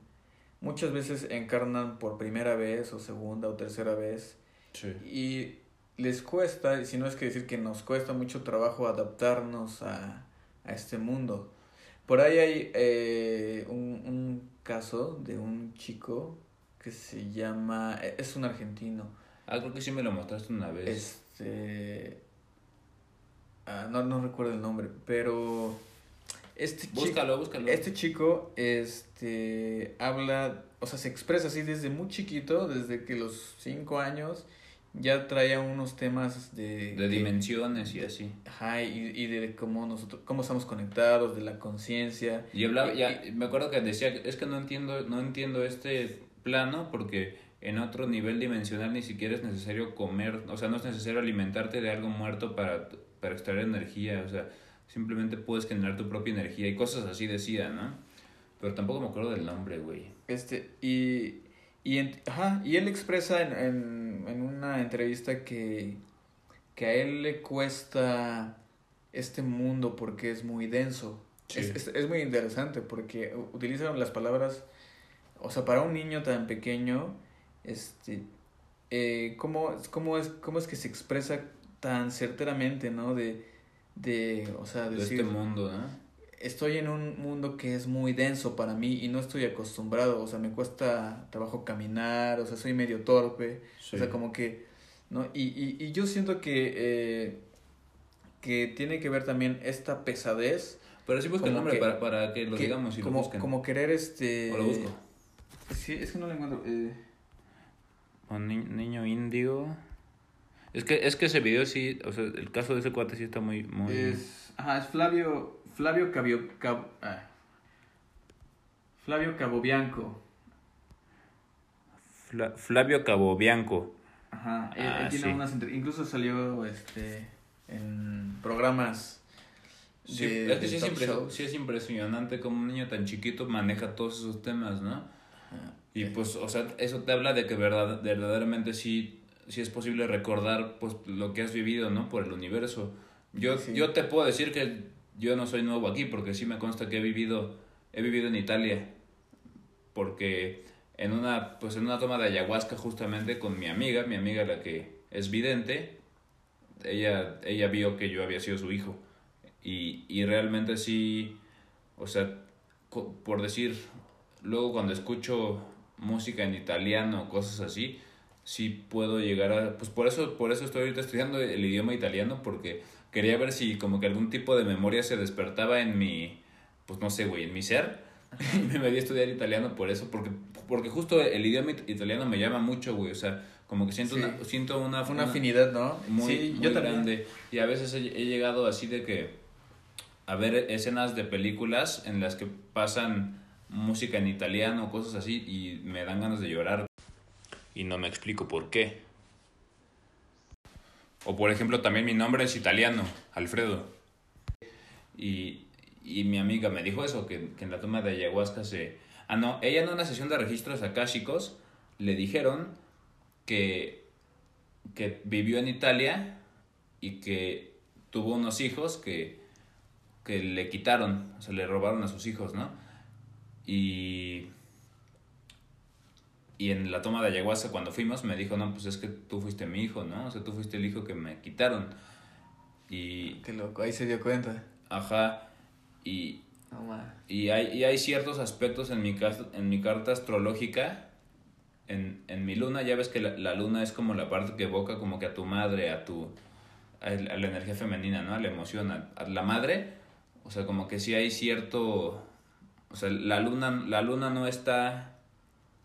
muchas veces encarnan por primera vez o segunda o tercera vez Sí. y les cuesta, y si no es que decir que nos cuesta mucho trabajo adaptarnos a, a este mundo. Por ahí hay eh, un, un caso de un chico que se llama, e- es un argentino, Ah, creo que sí me lo mostraste una vez. Este, ah, no, no recuerdo el nombre, pero este chico, Búscalo, búscalo. este chico, este, habla, o sea, se expresa así desde muy chiquito, desde que los cinco años ya traía unos temas de... de dimensiones y así. Ajá, y, y de cómo nosotros, cómo estamos conectados, de la conciencia. Y hablaba, Y- ya, me acuerdo que decía, es que no entiendo, no entiendo este plano porque en otro nivel dimensional ni siquiera es necesario comer, o sea, no es necesario alimentarte de algo muerto para, para extraer energía, o sea, simplemente puedes generar tu propia energía y cosas así decía, ¿no? Pero tampoco me acuerdo del nombre, güey. Este, y, y, en- ajá, y él expresa en, en, en una entrevista que, que a él le cuesta este mundo porque es muy denso. Sí. Es, es, es muy interesante porque utilizan las palabras, o sea, para un niño tan pequeño, este, eh, ¿cómo, cómo, es, ¿cómo es que se expresa tan certeramente, ¿no? De, de o sea, De decir, este mundo, ¿no? estoy en un mundo que es muy denso para mí y no estoy acostumbrado, o sea, me cuesta trabajo caminar, o sea, soy medio torpe, Sí. o sea, como que, ¿no? Y, y, y yo siento que, eh, que tiene que ver también esta pesadez, Pero sí busca el nombre que- para, para que lo que digamos y lo como, busquen. como querer este... O lo busco. Sí, es que no lo encuentro. eh, Ni- niño índigo. Es que, es que ese video sí, o sea, el caso de ese cuate sí está muy, muy... Es, ajá, es Flavio, Flavio Cabio, Cab- ah, Flavio Cabobianco. Flavio Cabobianco. Ajá, él, ah, tiene unas incluso salió este en programas Sí, es que sí es, impresionante como un niño tan chiquito maneja todos esos temas, ¿no? Y pues, o sea, eso te habla de que verdad, verdaderamente sí, sí es posible recordar pues lo que has vivido, ¿no? Por el universo. Yo, yo te puedo decir que yo no soy nuevo aquí porque sí me consta que he vivido, he vivido en Italia. Porque en una, pues en una toma de ayahuasca justamente con mi amiga, mi amiga la que es vidente, ella, ella vio que yo había sido su hijo. Y, y realmente sí, o sea, por decir, luego cuando escucho música en italiano, cosas así, sí puedo llegar a, pues por eso, por eso estoy ahorita estudiando el idioma italiano, porque quería ver si como que algún tipo de memoria se despertaba en mi, pues no sé, güey, en mi ser. Y me metí a estudiar italiano por eso, porque, porque justo el idioma italiano me llama mucho, güey, o sea, como que siento una, siento una, una, afinidad, ¿no? Muy, yo grande. Y a veces he llegado así de que a ver escenas de películas en las que pasan música en italiano, cosas así, y me dan ganas de llorar. Y no me explico por qué. O por ejemplo, también mi nombre es italiano, Alfredo. Y, y mi amiga me dijo eso, que, que, en la toma de ayahuasca se... Ah, no, ella en una sesión de registros akáshicos le dijeron que, que vivió en Italia y que tuvo unos hijos que que le quitaron, o sea, le robaron a sus hijos, ¿no? Y, y en la toma de ayahuasca cuando fuimos me dijo, no, pues es que tú fuiste mi hijo, ¿no? O sea, tú fuiste el hijo que me quitaron. Y... Qué loco, ahí se dio cuenta. Ajá, y... y, hay, y hay ciertos aspectos en mi, en mi carta astrológica, en, en mi luna, ya ves que la, la, luna es como la parte que evoca como que a tu madre, a tu... a, la energía femenina, ¿no? A la emoción, a la madre o sea, como que sí hay cierto... O sea, la luna, la luna no está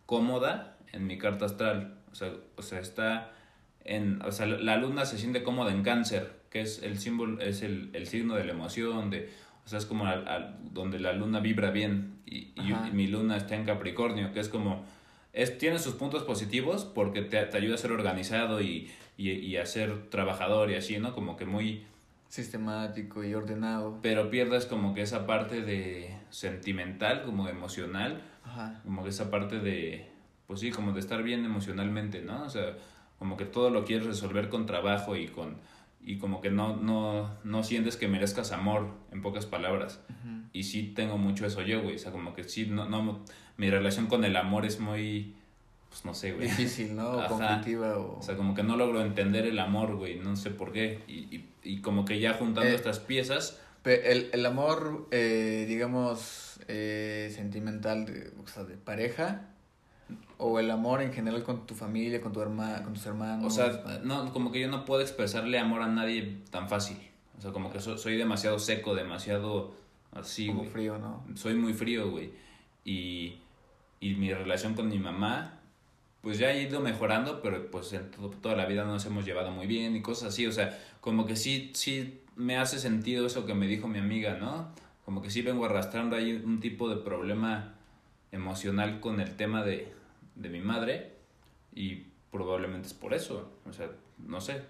cómoda en mi carta astral. O sea, o sea, está en... O sea, la luna se siente cómoda en cáncer, que es el símbolo, es el, el signo de la emoción, de... O sea, es como donde la luna vibra bien. Y, y, mi luna está en Capricornio, que es como... Es, tiene sus puntos positivos porque te, te ayuda a ser organizado y, y, y a ser trabajador y así, ¿no? Como que muy sistemático y ordenado. Pero pierdes como que esa parte de sentimental, como emocional, Ajá. como que esa parte de, pues sí, como de estar bien emocionalmente, ¿no? O sea, como que todo lo quieres resolver con trabajo y con y como que no, no, no sientes que merezcas amor, en pocas palabras. Y sí tengo mucho eso yo, güey. O sea, como que sí, no, no, mi relación con el amor es muy, pues no sé, güey. Difícil, ¿no? O conflictiva o... o... sea, como que no logro entender el amor, güey, no sé por qué. Y, y, y como que ya juntando eh, estas piezas... El, el amor, eh, digamos, eh, sentimental, de, o sea, de pareja, o el amor en general con tu familia, con, tu herma, con tus hermanos. O sea, no, como que yo no puedo expresarle amor a nadie tan fácil. O sea, como que soy demasiado seco, demasiado así, Como frío, ¿no? Soy muy frío, güey. Y, y mi relación con mi mamá pues ya ha ido mejorando, pero pues en toda la vida nos hemos llevado muy bien y cosas así, o sea, como que sí, sí me hace sentido eso que me dijo mi amiga, ¿no? Como que sí vengo arrastrando ahí un tipo de problema emocional con el tema de, de mi madre y probablemente es por eso, o sea, no sé,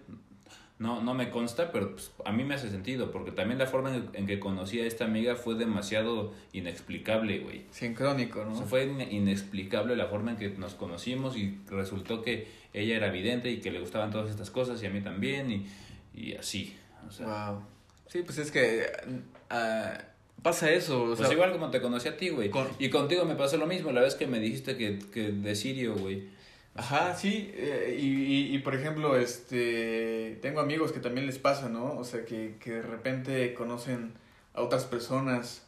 no, no me consta, pero pues, a mí me hace sentido, porque también la forma en, que conocí a esta amiga fue demasiado inexplicable, güey. Sincrónico, ¿no? O sea, fue inexplicable la forma en que nos conocimos y resultó que ella era evidente y que le gustaban todas estas cosas y a mí también y, y así. O sea. Wow. Sí, pues es que uh, pasa eso. O pues igual como te conocí a ti, güey. Y contigo me pasó lo mismo, la vez que me dijiste que, que de Sirio, güey. Ajá, sí, eh, y, y, por ejemplo, este, tengo amigos que también les pasa, ¿no? O sea, que, que de repente conocen a otras personas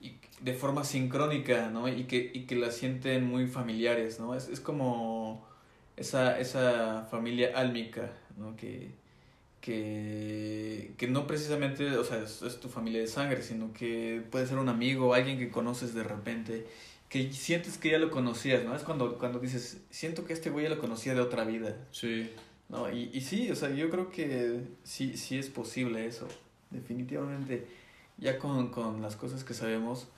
y de forma sincrónica, ¿no? Y que, y que las sienten muy familiares, ¿no? Es, es como esa, esa familia álmica, ¿no? Que, que, que no precisamente, o sea, es, es tu familia de sangre, sino que puede ser un amigo, alguien que conoces de repente que sientes que ya lo conocías, ¿no? Es cuando, cuando dices, siento que este güey ya lo conocía de otra vida. Sí. ¿No? Y, y sí, o sea, yo creo que sí, sí es posible eso. Definitivamente, ya con, con las cosas que sabemos,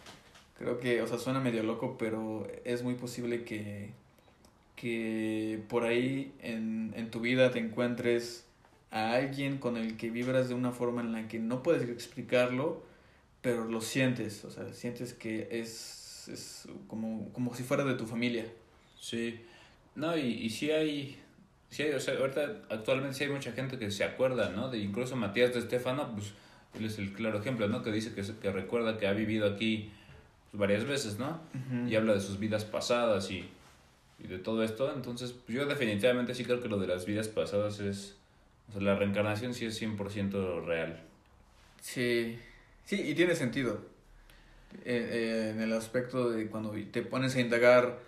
Creo que, o sea, suena medio loco, pero es muy posible que, que por ahí en, en tu vida te encuentres a alguien con el que vibras de una forma en la que no puedes explicarlo, pero lo sientes, o sea, sientes que es, es como, como si fuera de tu familia. Sí, no, y, y sí hay, sí hay, o sea, ahorita actualmente sí hay mucha gente que se acuerda, ¿no? De incluso Matías de Estefano, pues él es el claro ejemplo, ¿no? Que dice que, que recuerda que ha vivido aquí pues, varias veces, ¿no? Y habla de sus vidas pasadas y, y de todo esto. Entonces, pues, yo definitivamente sí creo que lo de las vidas pasadas es... O sea, la reencarnación sí es 100% real. Sí, sí, y tiene sentido. En el aspecto de cuando te pones a indagar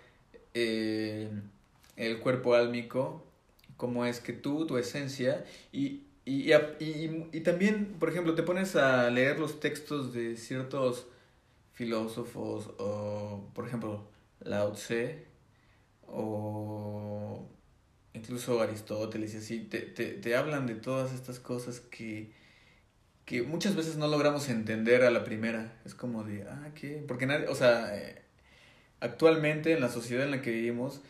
eh, el cuerpo álmico, cómo es que tú, tu esencia, y, y, y, y, también, por ejemplo, te pones a leer los textos de ciertos filósofos, o por ejemplo, Lao Tse, o incluso Aristóteles y así, te, te, te hablan de todas estas cosas que, que muchas veces no logramos entender a la primera. Es como de, ah, ¿qué? Porque nadie, o sea, eh, actualmente en la sociedad en la que vivimos,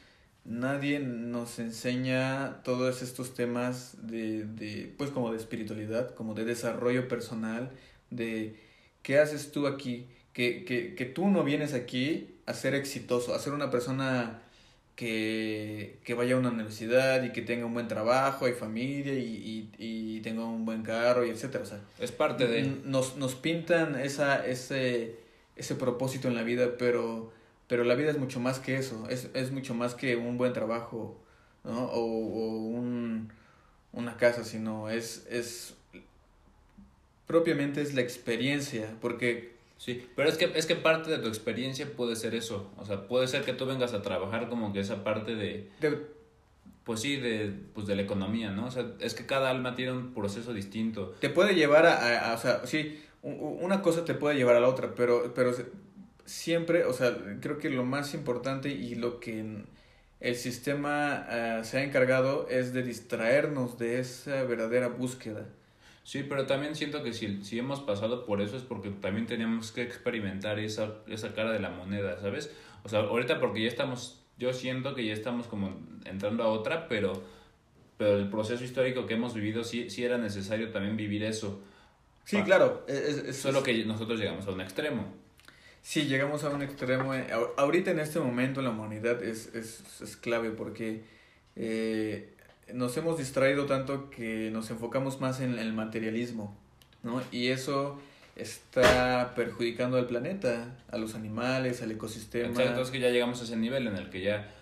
nadie nos enseña todos estos temas de, de, pues como de espiritualidad, como de desarrollo personal, de qué haces tú aquí, que, que, que tú no vienes aquí a ser exitoso, a ser una persona que, que, vaya a una universidad y que tenga un buen trabajo y familia y, y, y tenga un buen carro y etcétera. O sea, es parte de... Nos, nos pintan esa, ese, ese propósito en la vida, pero, pero la vida es mucho más que eso, es, es mucho más que un buen trabajo ¿no? o, o un, una casa, sino es, es propiamente es la experiencia, porque Sí, pero es que, es que parte de tu experiencia puede ser eso. O sea, puede ser que tú vengas a trabajar como que esa parte de... de pues sí, de, pues de la economía, ¿no? O sea, es que cada alma tiene un proceso distinto. Te puede llevar a, a, a o sea, sí, una cosa te puede llevar a la otra, pero, pero siempre, o sea, creo que lo más importante y lo que el sistema uh, se ha encargado es de distraernos de esa verdadera búsqueda. Sí, pero también siento que si, si hemos pasado por eso es porque también teníamos que experimentar esa, esa cara de la moneda, ¿sabes? O sea, ahorita porque ya estamos, yo siento que ya estamos como entrando a otra, pero, pero el proceso histórico que hemos vivido sí, sí era necesario también vivir eso. Sí, claro. Es, es, Solo que nosotros llegamos a un extremo. Sí, llegamos a un extremo. Ahorita en este momento la humanidad es, es, es clave porque eh, nos hemos distraído tanto que nos enfocamos más en el materialismo, ¿no? Y eso está perjudicando al planeta, a los animales, al ecosistema. Exacto, es que ya llegamos a ese nivel en el que ya,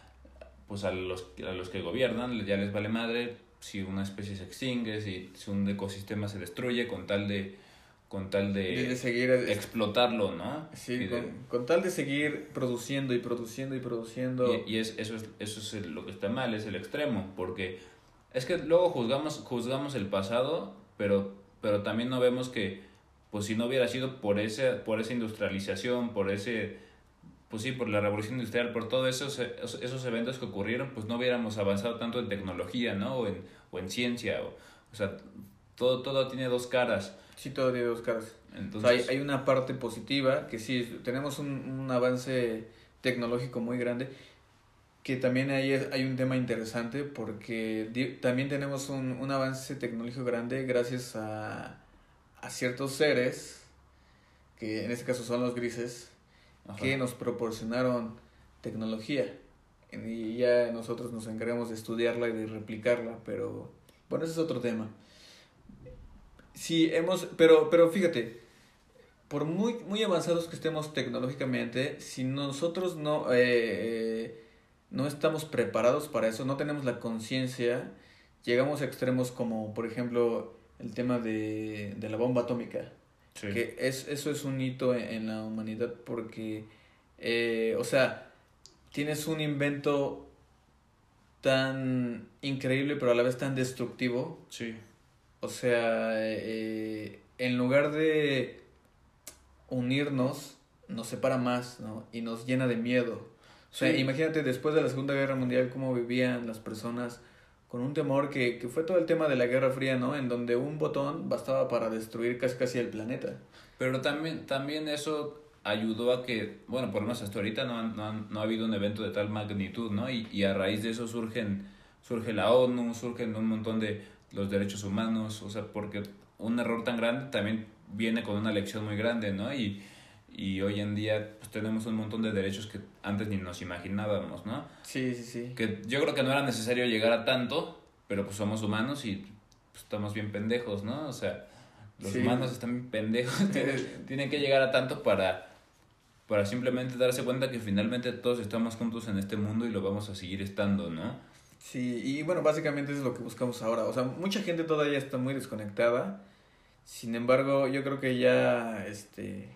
pues a los, a los que gobiernan ya les vale madre si una especie se extingue, si, si un ecosistema se destruye con tal de con tal de, de seguir explotarlo, ¿no? Sí, con, de, con, tal de seguir produciendo y produciendo y produciendo. Y, y es, eso, es, eso es lo que está mal, es el extremo, porque es que luego juzgamos, juzgamos el pasado, pero, pero también no vemos que, pues si no hubiera sido por, ese, por esa industrialización, por ese, pues sí, por la revolución industrial, por todos esos, esos eventos que ocurrieron, pues no hubiéramos avanzado tanto en tecnología, ¿no? O en, o en ciencia, o, o sea, todo, todo tiene dos caras. Sí, todo tiene dos caras. Entonces, o sea, hay, hay una parte positiva, que sí, tenemos un, un avance tecnológico muy grande, que también ahí hay un tema interesante porque también tenemos un, un avance tecnológico grande gracias a, a, ciertos seres, que en este caso son los grises, Ajá. que nos proporcionaron tecnología. Y ya nosotros nos encargamos de estudiarla y de replicarla, pero bueno, ese es otro tema. Sí, hemos, pero, pero fíjate, por muy, muy avanzados que estemos tecnológicamente, si nosotros no... Eh, no estamos preparados para eso, no tenemos la conciencia, llegamos a extremos como, por ejemplo, el tema de, de la bomba atómica. Sí. Que es, eso es un hito en, en la humanidad porque, eh, o sea, tienes un invento tan increíble pero a la vez tan destructivo. Sí. O sea, eh, en lugar de unirnos, nos separa más, ¿no? Y nos llena de miedo. O sea, sí. imagínate después de la Segunda Guerra Mundial cómo vivían las personas con un temor que, que fue todo el tema de la Guerra Fría, ¿no? En donde un botón bastaba para destruir casi casi el planeta. Pero también, también eso ayudó a que, bueno, por lo menos hasta ahorita no, no, no ha habido un evento de tal magnitud, ¿no? Y, y a raíz de eso surgen, surge la ONU, surgen un montón de los derechos humanos, o sea, porque un error tan grande también viene con una lección muy grande, ¿no? Y, y hoy en día pues, tenemos un montón de derechos que antes ni nos imaginábamos, ¿no? Sí, sí, sí. Que yo creo que no era necesario llegar a tanto, pero pues somos humanos y pues, estamos bien pendejos, ¿no? O sea, los Sí. humanos están bien pendejos, tienen, tienen que llegar a tanto para, para simplemente darse cuenta que finalmente todos estamos juntos en este mundo y lo vamos a seguir estando, ¿no? Sí, y bueno, básicamente eso es lo que buscamos ahora. O sea, mucha gente todavía está muy desconectada. Sin embargo, yo creo que ya este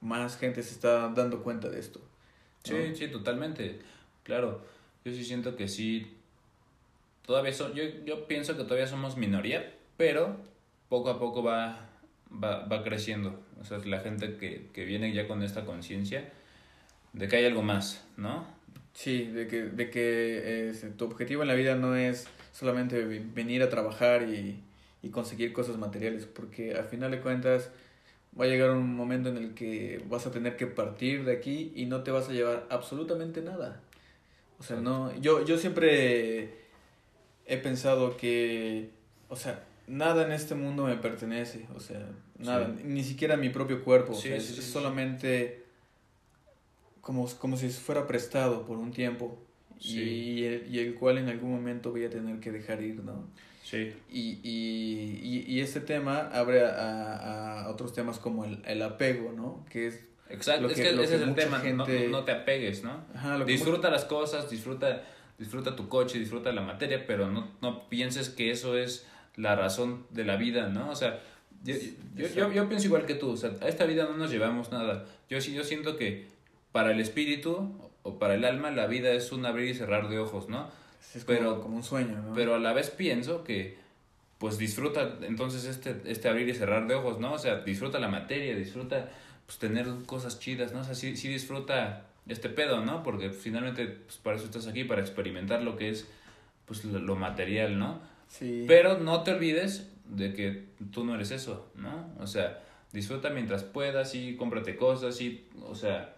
más gente se está dando cuenta de esto. ¿no? Sí, sí, totalmente. Claro, yo sí siento que sí. Todavía so, yo, yo pienso que todavía somos minoría, pero poco a poco va, va, va creciendo. O sea, la gente que, que viene ya con esta conciencia de que hay algo más, ¿no? Sí, de que, de que eh, tu objetivo en la vida no es solamente venir a trabajar y, y conseguir cosas materiales, porque al final de cuentas va a llegar un momento en el que vas a tener que partir de aquí y no te vas a llevar absolutamente nada. O sea, no, yo, yo siempre he pensado que, o sea, nada en este mundo me pertenece, o sea, nada, Sí. ni siquiera mi propio cuerpo, o Sí, sea, es, sí, es sí. solamente como, como si fuera prestado por un tiempo Sí. y, el, y el cual en algún momento voy a tener que dejar ir, ¿no? Sí, Y, y, y, y este tema abre a, a- otros temas como el, el apego, ¿no? Que es... exacto. Lo es que- lo ese que es el tema. no- gente- No, te apegues, ¿no? Ajá, Disfruta las cosas, disfruta, disfruta tu coche, disfruta la materia, pero no, no pienses que eso es la razón de la vida, ¿no? O sea, yo, yo, yo, yo pienso igual que tú, o sea, a esta vida no nos llevamos nada. Yo sí, yo siento que para el espíritu o para el alma la vida es un abrir y cerrar de ojos, ¿no? Es como, pero- como un sueño, ¿no? Pero a la vez pienso que pues disfruta entonces este, este abrir y cerrar de ojos, ¿no? O sea, disfruta la materia, disfruta pues tener cosas chidas, ¿no? O sea, sí, sí disfruta este pedo, ¿no? Porque finalmente pues para eso estás aquí, para experimentar lo que es pues lo, lo material, ¿no? sí. Pero no te olvides de que tú no eres eso, ¿no? O sea, disfruta mientras puedas y cómprate cosas y, o sea,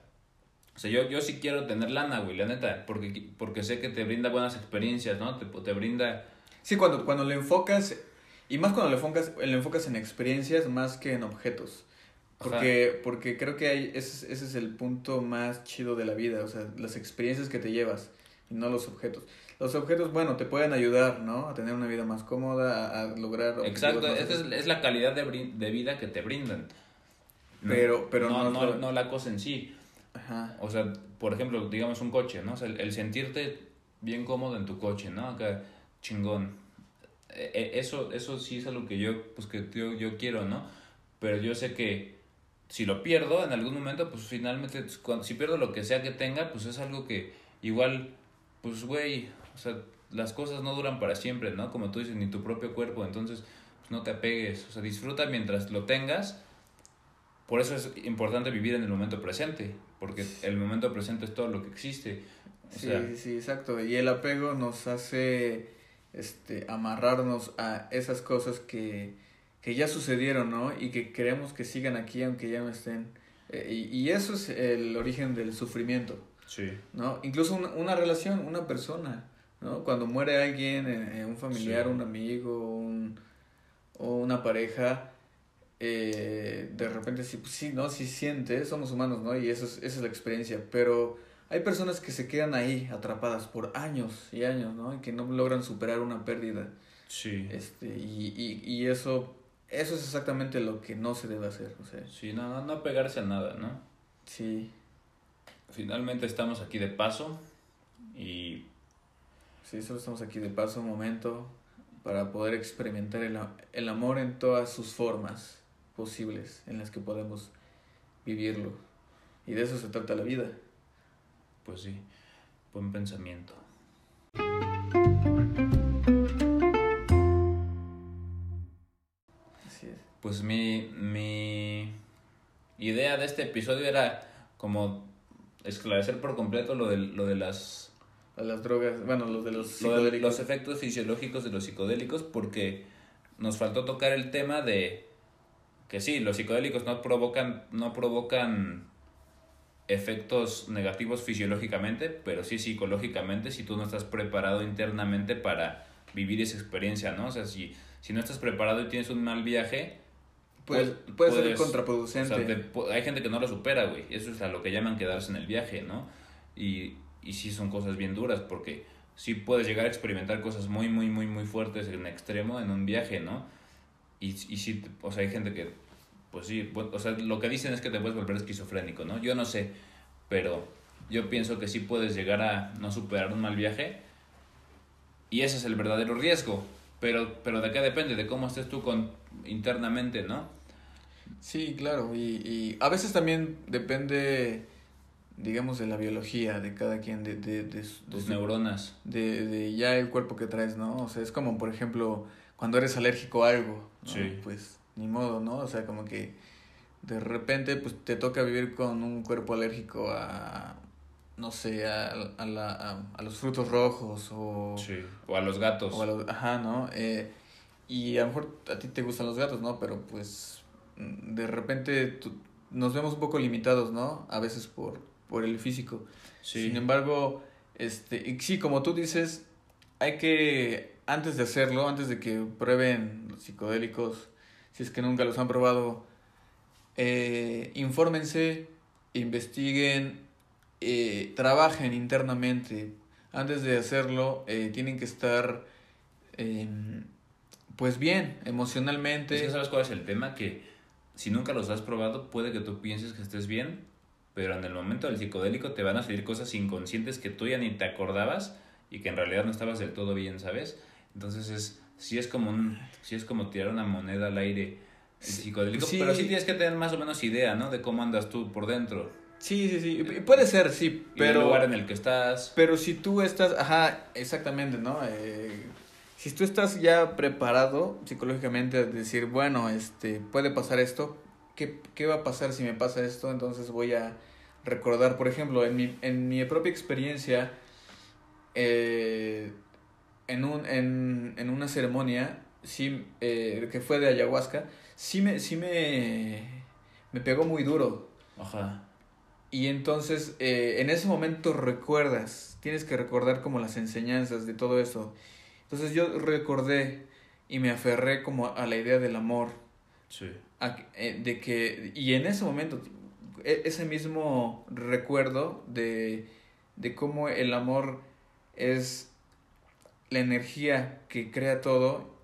o sea, yo, yo sí quiero tener lana, güey, la neta, porque, porque sé que te brinda buenas experiencias, ¿no? Te, te brinda... Sí, cuando, cuando le enfocas, y más cuando le enfocas, le enfocas en experiencias más que en objetos. Porque, porque creo que hay, ese, es- ese es el punto más chido de la vida, o sea, las experiencias que te llevas y no los objetos. Los objetos, bueno, te pueden ayudar, ¿no? A tener una vida más cómoda, a, a lograr... Exacto, esa es, es la calidad de, brin- de vida que te brindan. Pero- pero no, no no la cosa en sí. Ajá. O sea, por ejemplo, digamos un coche, ¿no? O sea, el, el sentirte bien cómodo en tu coche, ¿no? Acá, chingón. E- e- Eso, eso sí es algo que yo, pues que yo, yo quiero, ¿no? Pero yo sé que si lo pierdo en algún momento, pues finalmente, pues, cuando, si pierdo lo que sea que tenga, pues es algo que igual, pues güey, o sea, las cosas no duran para siempre, ¿no? Como tú dices, ni tu propio cuerpo, entonces, pues no te apegues, o sea, disfruta mientras lo tengas. Por eso es importante vivir en el momento presente, porque el momento presente es todo lo que existe. O Sí, sea, sí, exacto. Y el apego nos hace este, amarrarnos a esas cosas que, que ya sucedieron, ¿no? Y que queremos que sigan aquí aunque ya no estén. Eh, y, y eso es el origen del sufrimiento, sí. ¿no? Incluso una, una relación, una persona, ¿no? Cuando muere alguien, eh, un familiar, Sí. un amigo, un, o una pareja, eh, de repente sí, pues sí, ¿no? Sí sientes, somos humanos, ¿no? Y eso es, esa es la experiencia, pero hay personas que se quedan ahí atrapadas por años y años, ¿no? Y que no logran superar una pérdida. Sí. Este, y, y, y eso, eso es exactamente lo que no se debe hacer, o sea, Sí, no, no, pegarse a nada, ¿no? sí, Finalmente estamos aquí de paso y sí, solo estamos aquí de paso un momento para poder experimentar el, el amor en todas sus formas posibles en las que podemos vivirlo. Y de eso se trata la vida. pues sí, buen pensamiento. Así es. Pues mi, mi idea de este episodio era como esclarecer por completo lo de, lo de las A las drogas, bueno, los de los lo de psicodélicos. los efectos fisiológicos de los psicodélicos porque nos faltó tocar el tema de que sí, los psicodélicos no provocan no provocan efectos negativos fisiológicamente, pero sí psicológicamente si tú no estás preparado internamente para vivir esa experiencia, ¿no? O sea, si, si no estás preparado y tienes un mal viaje, pues, puede ser contraproducente. hay gente que no lo supera, güey. Eso es a lo que llaman quedarse en el viaje, ¿no? Y, y sí son cosas bien duras porque sí puedes llegar a experimentar cosas muy, muy, muy, muy fuertes en extremo en un viaje, ¿no? Y, y sí, o sea, hay gente que pues sí, o sea, lo que dicen es que te puedes volver esquizofrénico, ¿no? Yo no sé, pero yo pienso que sí puedes llegar a no superar un mal viaje y ese es el verdadero riesgo, pero, pero de qué depende, de cómo estés tú con, internamente, ¿no? Sí, claro, y, y a veces también depende, digamos, de la biología de cada quien, de... de, de, Tus neuronas. De, de ya el cuerpo que traes, ¿no? O sea, es como, por ejemplo, cuando eres alérgico a algo, Sí. Pues ni modo, ¿no? O sea, como que de repente pues te toca vivir con un cuerpo alérgico a, no sé, a, a, la, a, los frutos rojos o... Sí, o a los gatos. O a los, ajá, ¿no? Eh, y a lo mejor a ti te gustan los gatos, ¿no? Pero pues de repente nos vemos un poco limitados, ¿no? A veces por, por el físico. Sí. Sin embargo, este, y sí, como tú dices, hay que, antes de hacerlo, antes de que prueben los psicodélicos, si es que nunca los han probado, eh, infórmense, investiguen, eh, trabajen internamente. Antes de hacerlo, eh, tienen que estar, em, pues bien, emocionalmente. ¿Sabes cuál es el tema? Que si nunca los has probado, puede que tú pienses que estés bien, pero en el momento del psicodélico te van a salir cosas inconscientes que tú ya ni te acordabas y que en realidad no estabas del todo bien, ¿sabes? Entonces es sí es como un, sí es como tirar una moneda al aire psicodélico, pero sí tienes que tener más o menos idea, ¿no? De cómo andas tú por dentro. Sí, sí, sí. Puede ser, sí, pero... el lugar en el que estás. Pero si tú estás, ajá, exactamente, ¿no? Eh, si tú estás ya preparado psicológicamente a decir, bueno, este, puede pasar esto, ¿qué, ¿qué va a pasar si me pasa esto? Entonces voy a recordar, por ejemplo, en mi, en mi propia experiencia, eh, en, un, en, en una ceremonia sí, eh, que fue de ayahuasca, sí me, sí me, me pegó muy duro. Ajá. Y entonces, eh, en ese momento recuerdas, tienes que recordar como las enseñanzas de todo eso. Entonces yo recordé y me aferré como a la idea del amor. Sí. Eh, de que, y en ese momento, e, ese mismo recuerdo de, de cómo el amor es la energía que crea todo,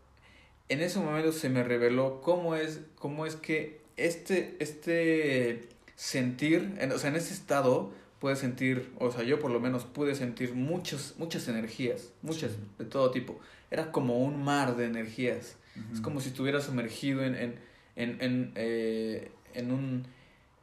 en ese momento se me reveló cómo es, cómo es que este, este sentir, en, o sea, en ese estado puedes sentir, o sea, yo por lo menos pude sentir muchas, muchas energías, muchas, de todo tipo. Era como un mar de energías. Es como si estuvieras sumergido en, en, en, en, eh, en un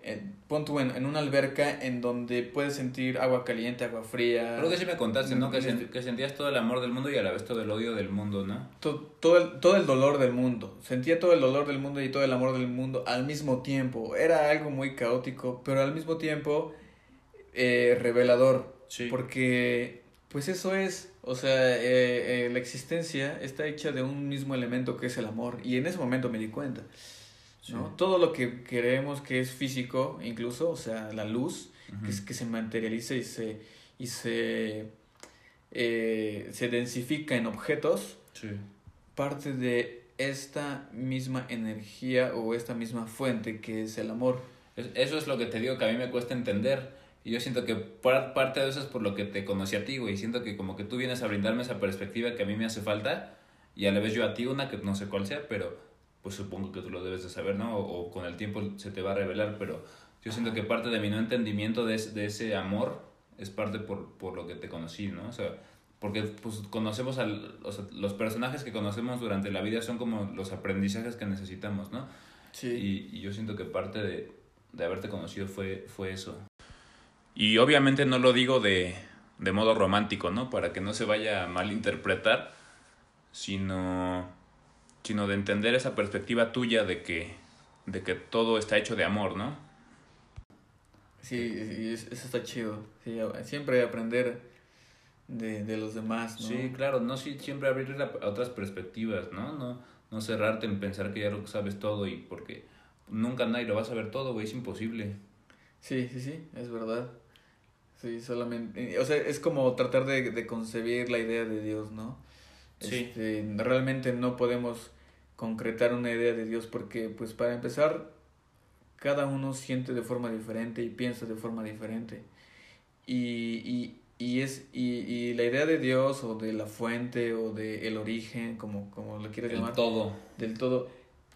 en, pon tú en, una alberca en donde puedes sentir agua caliente, agua fría. Creo que sí me contaste, ¿no? Que, sentías todo el amor del mundo y a la vez todo el odio del mundo, ¿no? Todo, todo, el, todo el dolor del mundo. Sentía todo el dolor del mundo y todo el amor del mundo al mismo tiempo. Era algo muy caótico, pero al mismo tiempo eh, revelador. Sí. Porque, pues eso es, o sea, eh, eh, la existencia está hecha de un mismo elemento que es el amor. Y en ese momento me di cuenta. ¿No? Todo lo que creemos que es físico, incluso, o sea, la luz, que, es, que se materializa y se, y se, eh, se densifica en objetos, parte de esta misma energía o esta misma fuente que es el amor. Eso es lo que te digo que a mí me cuesta entender. Y yo siento que parte de eso es por lo que te conocí a ti, güey. Siento que como que tú vienes a brindarme esa perspectiva que a mí me hace falta y a la vez yo a ti una que no sé cuál sea, pero pues supongo que tú lo debes de saber, ¿no? O, con el tiempo se te va a revelar, pero yo siento que parte de mi no entendimiento de, de ese amor es parte por, por, lo que te conocí, ¿no? O sea, porque pues conocemos al, o sea, los personajes que conocemos durante la vida son como los aprendizajes que necesitamos, ¿no? Sí. Y, y yo siento que parte de, de, haberte conocido fue, fue eso. Y obviamente no lo digo de, de modo romántico, ¿no? Para que no se vaya a malinterpretar, sino sino de entender esa perspectiva tuya de que, de que todo está hecho de amor, ¿no? Sí, eso está chido. Sí, siempre aprender de, de los demás, ¿no? Sí, claro, no sí, siempre abrir a otras perspectivas, ¿no? No, no cerrarte en pensar que ya lo sabes todo y porque nunca nadie lo va a saber todo, güey, es imposible. Sí, sí, sí, es verdad. Sí, solamente, o sea, es como tratar de, de concebir la idea de Dios, ¿no? Sí. Este, realmente no podemos concretar una idea de Dios porque, pues, para empezar, cada uno siente de forma diferente y piensa de forma diferente. Y, y, y es, y, y la idea de Dios o de la fuente o de el origen, como, como lo quieras llamar, todo. del todo,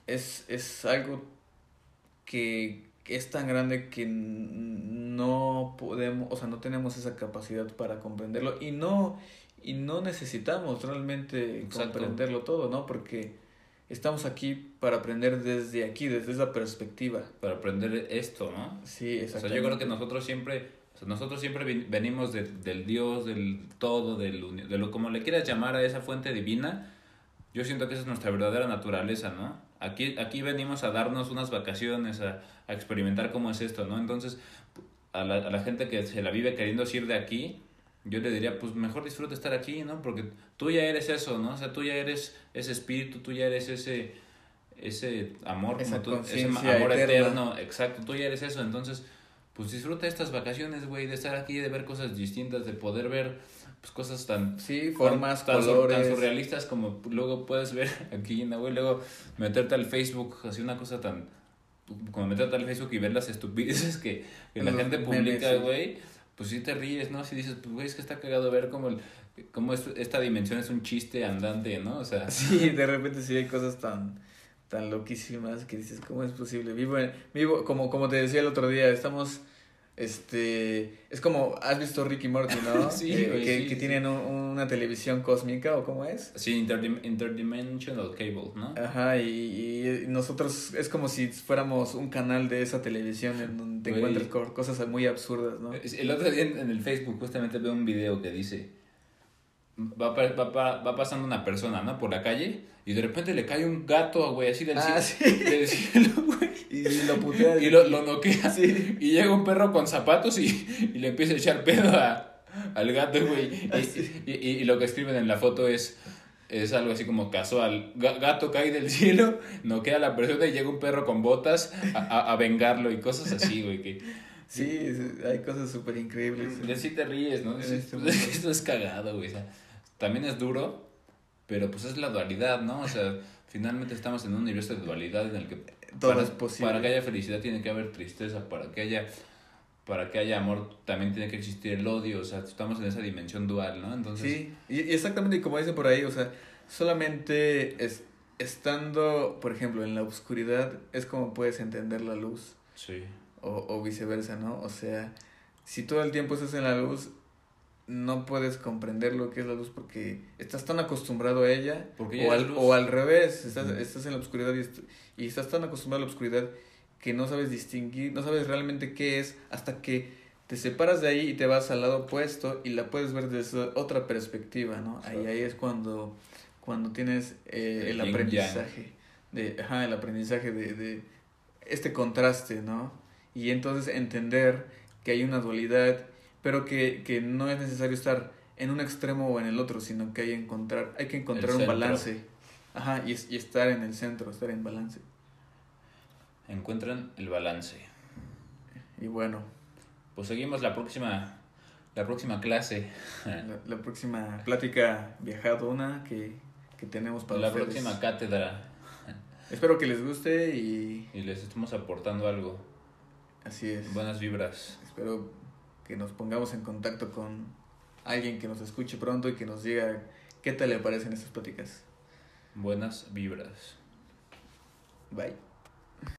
es, es algo que es tan grande que no podemos, o sea, no tenemos esa capacidad para comprenderlo y no, y no necesitamos realmente Exacto. comprenderlo todo, ¿no? Porque estamos aquí para aprender desde aquí, desde esa perspectiva. Para aprender esto, ¿no? Sí, O sea, exacto. yo creo que nosotros siempre, o sea, nosotros siempre ven- venimos de- del Dios, del todo, del, de lo como le quieras llamar a esa fuente divina. Yo siento que esa es nuestra verdadera naturaleza, ¿no? Aquí, aquí venimos a darnos unas vacaciones, a, a experimentar cómo es esto, ¿no? Entonces, a la, a la gente que se la vive queriendo ir de aquí, yo le diría, pues mejor disfruta estar aquí, ¿no? Porque tú ya eres eso, ¿no? O sea, tú ya eres ese espíritu, tú ya eres ese, ese amor, Esa como tú, ese amor eterna. eterno, exacto, tú ya eres eso, entonces pues disfruta estas vacaciones, güey, de estar aquí, de ver cosas distintas, de poder ver pues, cosas tan Sí, formas, tan, colores. tan surrealistas como luego puedes ver aquí, ¿no, güey? Luego meterte al Facebook, así una cosa tan como meterte al Facebook y ver las estupideces que, que la Los gente publica, güey, pues sí te ríes, ¿no? Si dices, pues güey, es que está cagado ver cómo, el, cómo es- esta dimensión es un chiste andante, ¿no? O sea, Sí, de repente sí hay cosas tan tan loquísimas que dices, ¿cómo es posible? Vivo, en- vivo como como te decía el otro día, estamos este es como has visto Ricky Morty, ¿no? Sí, Eh, güey, que, sí, que sí. tienen un- una televisión cósmica o cómo es? sí, interdim- interdimensional cable, ¿no? Ajá, y, y nosotros es como si fuéramos un canal de esa televisión en donde te Güey. encuentras cosas muy absurdas, ¿no? El otro día en en el Facebook justamente veo un video que dice, va, pa- va, pa- va pasando una persona, ¿no? Por la calle y de repente le cae un gato, güey, así del, Ah, cielo, sí. del cielo, Y lo putea. Y lo, lo noquea. Sí. Y llega un perro con zapatos y, y le empieza a echar pedo a, al gato, güey. Y, y, lo que escriben en la foto es, es algo así como casual. Ga- Gato cae del cielo, noquea a la persona y llega un perro con botas a, a, a vengarlo y cosas así, güey. Que Sí, hay cosas súper increíbles. de sí te ríes, ¿no? Este pues, esto es cagado, güey. O sea, también es duro, pero pues es la dualidad, ¿no? O sea, finalmente estamos en un universo de dualidad en el que Todo para, es posible. Para que haya felicidad tiene que haber tristeza, para que haya para que haya amor también tiene que existir el odio, o sea, estamos en esa dimensión dual, ¿no? Entonces, Sí, y, y exactamente como dice por ahí, o sea, solamente es, estando, por ejemplo, en la oscuridad es como puedes entender la luz sí. o, o viceversa, ¿no? O sea, si todo el tiempo estás en la luz, no puedes comprender lo que es la luz porque estás tan acostumbrado a ella Porque o al, o al revés, estás, estás en la oscuridad y, est- y estás tan acostumbrado a la oscuridad que no sabes distinguir, no sabes realmente qué es hasta que te separas de ahí y te vas al lado opuesto y la puedes ver desde otra perspectiva, ¿no? Ahí, ahí es cuando, cuando tienes eh, El aprendizaje, de, ajá, el aprendizaje de, de este contraste, ¿no? Y entonces entender que hay una dualidad, pero que, que no es necesario estar en un extremo o en el otro, sino que hay, encontrar, hay que encontrar un balance. Ajá, y, y estar en el centro, estar en balance. Encuentran el balance. Y bueno, Pues seguimos la próxima la próxima clase, la, la próxima plática viajadona que, que tenemos para la ustedes. próxima cátedra Espero que les guste y y les estamos aportando algo, así es. buenas vibras. Espero que nos pongamos en contacto con alguien que nos escuche pronto y que nos diga qué tal le parecen estas pláticas. Buenas vibras. Bye.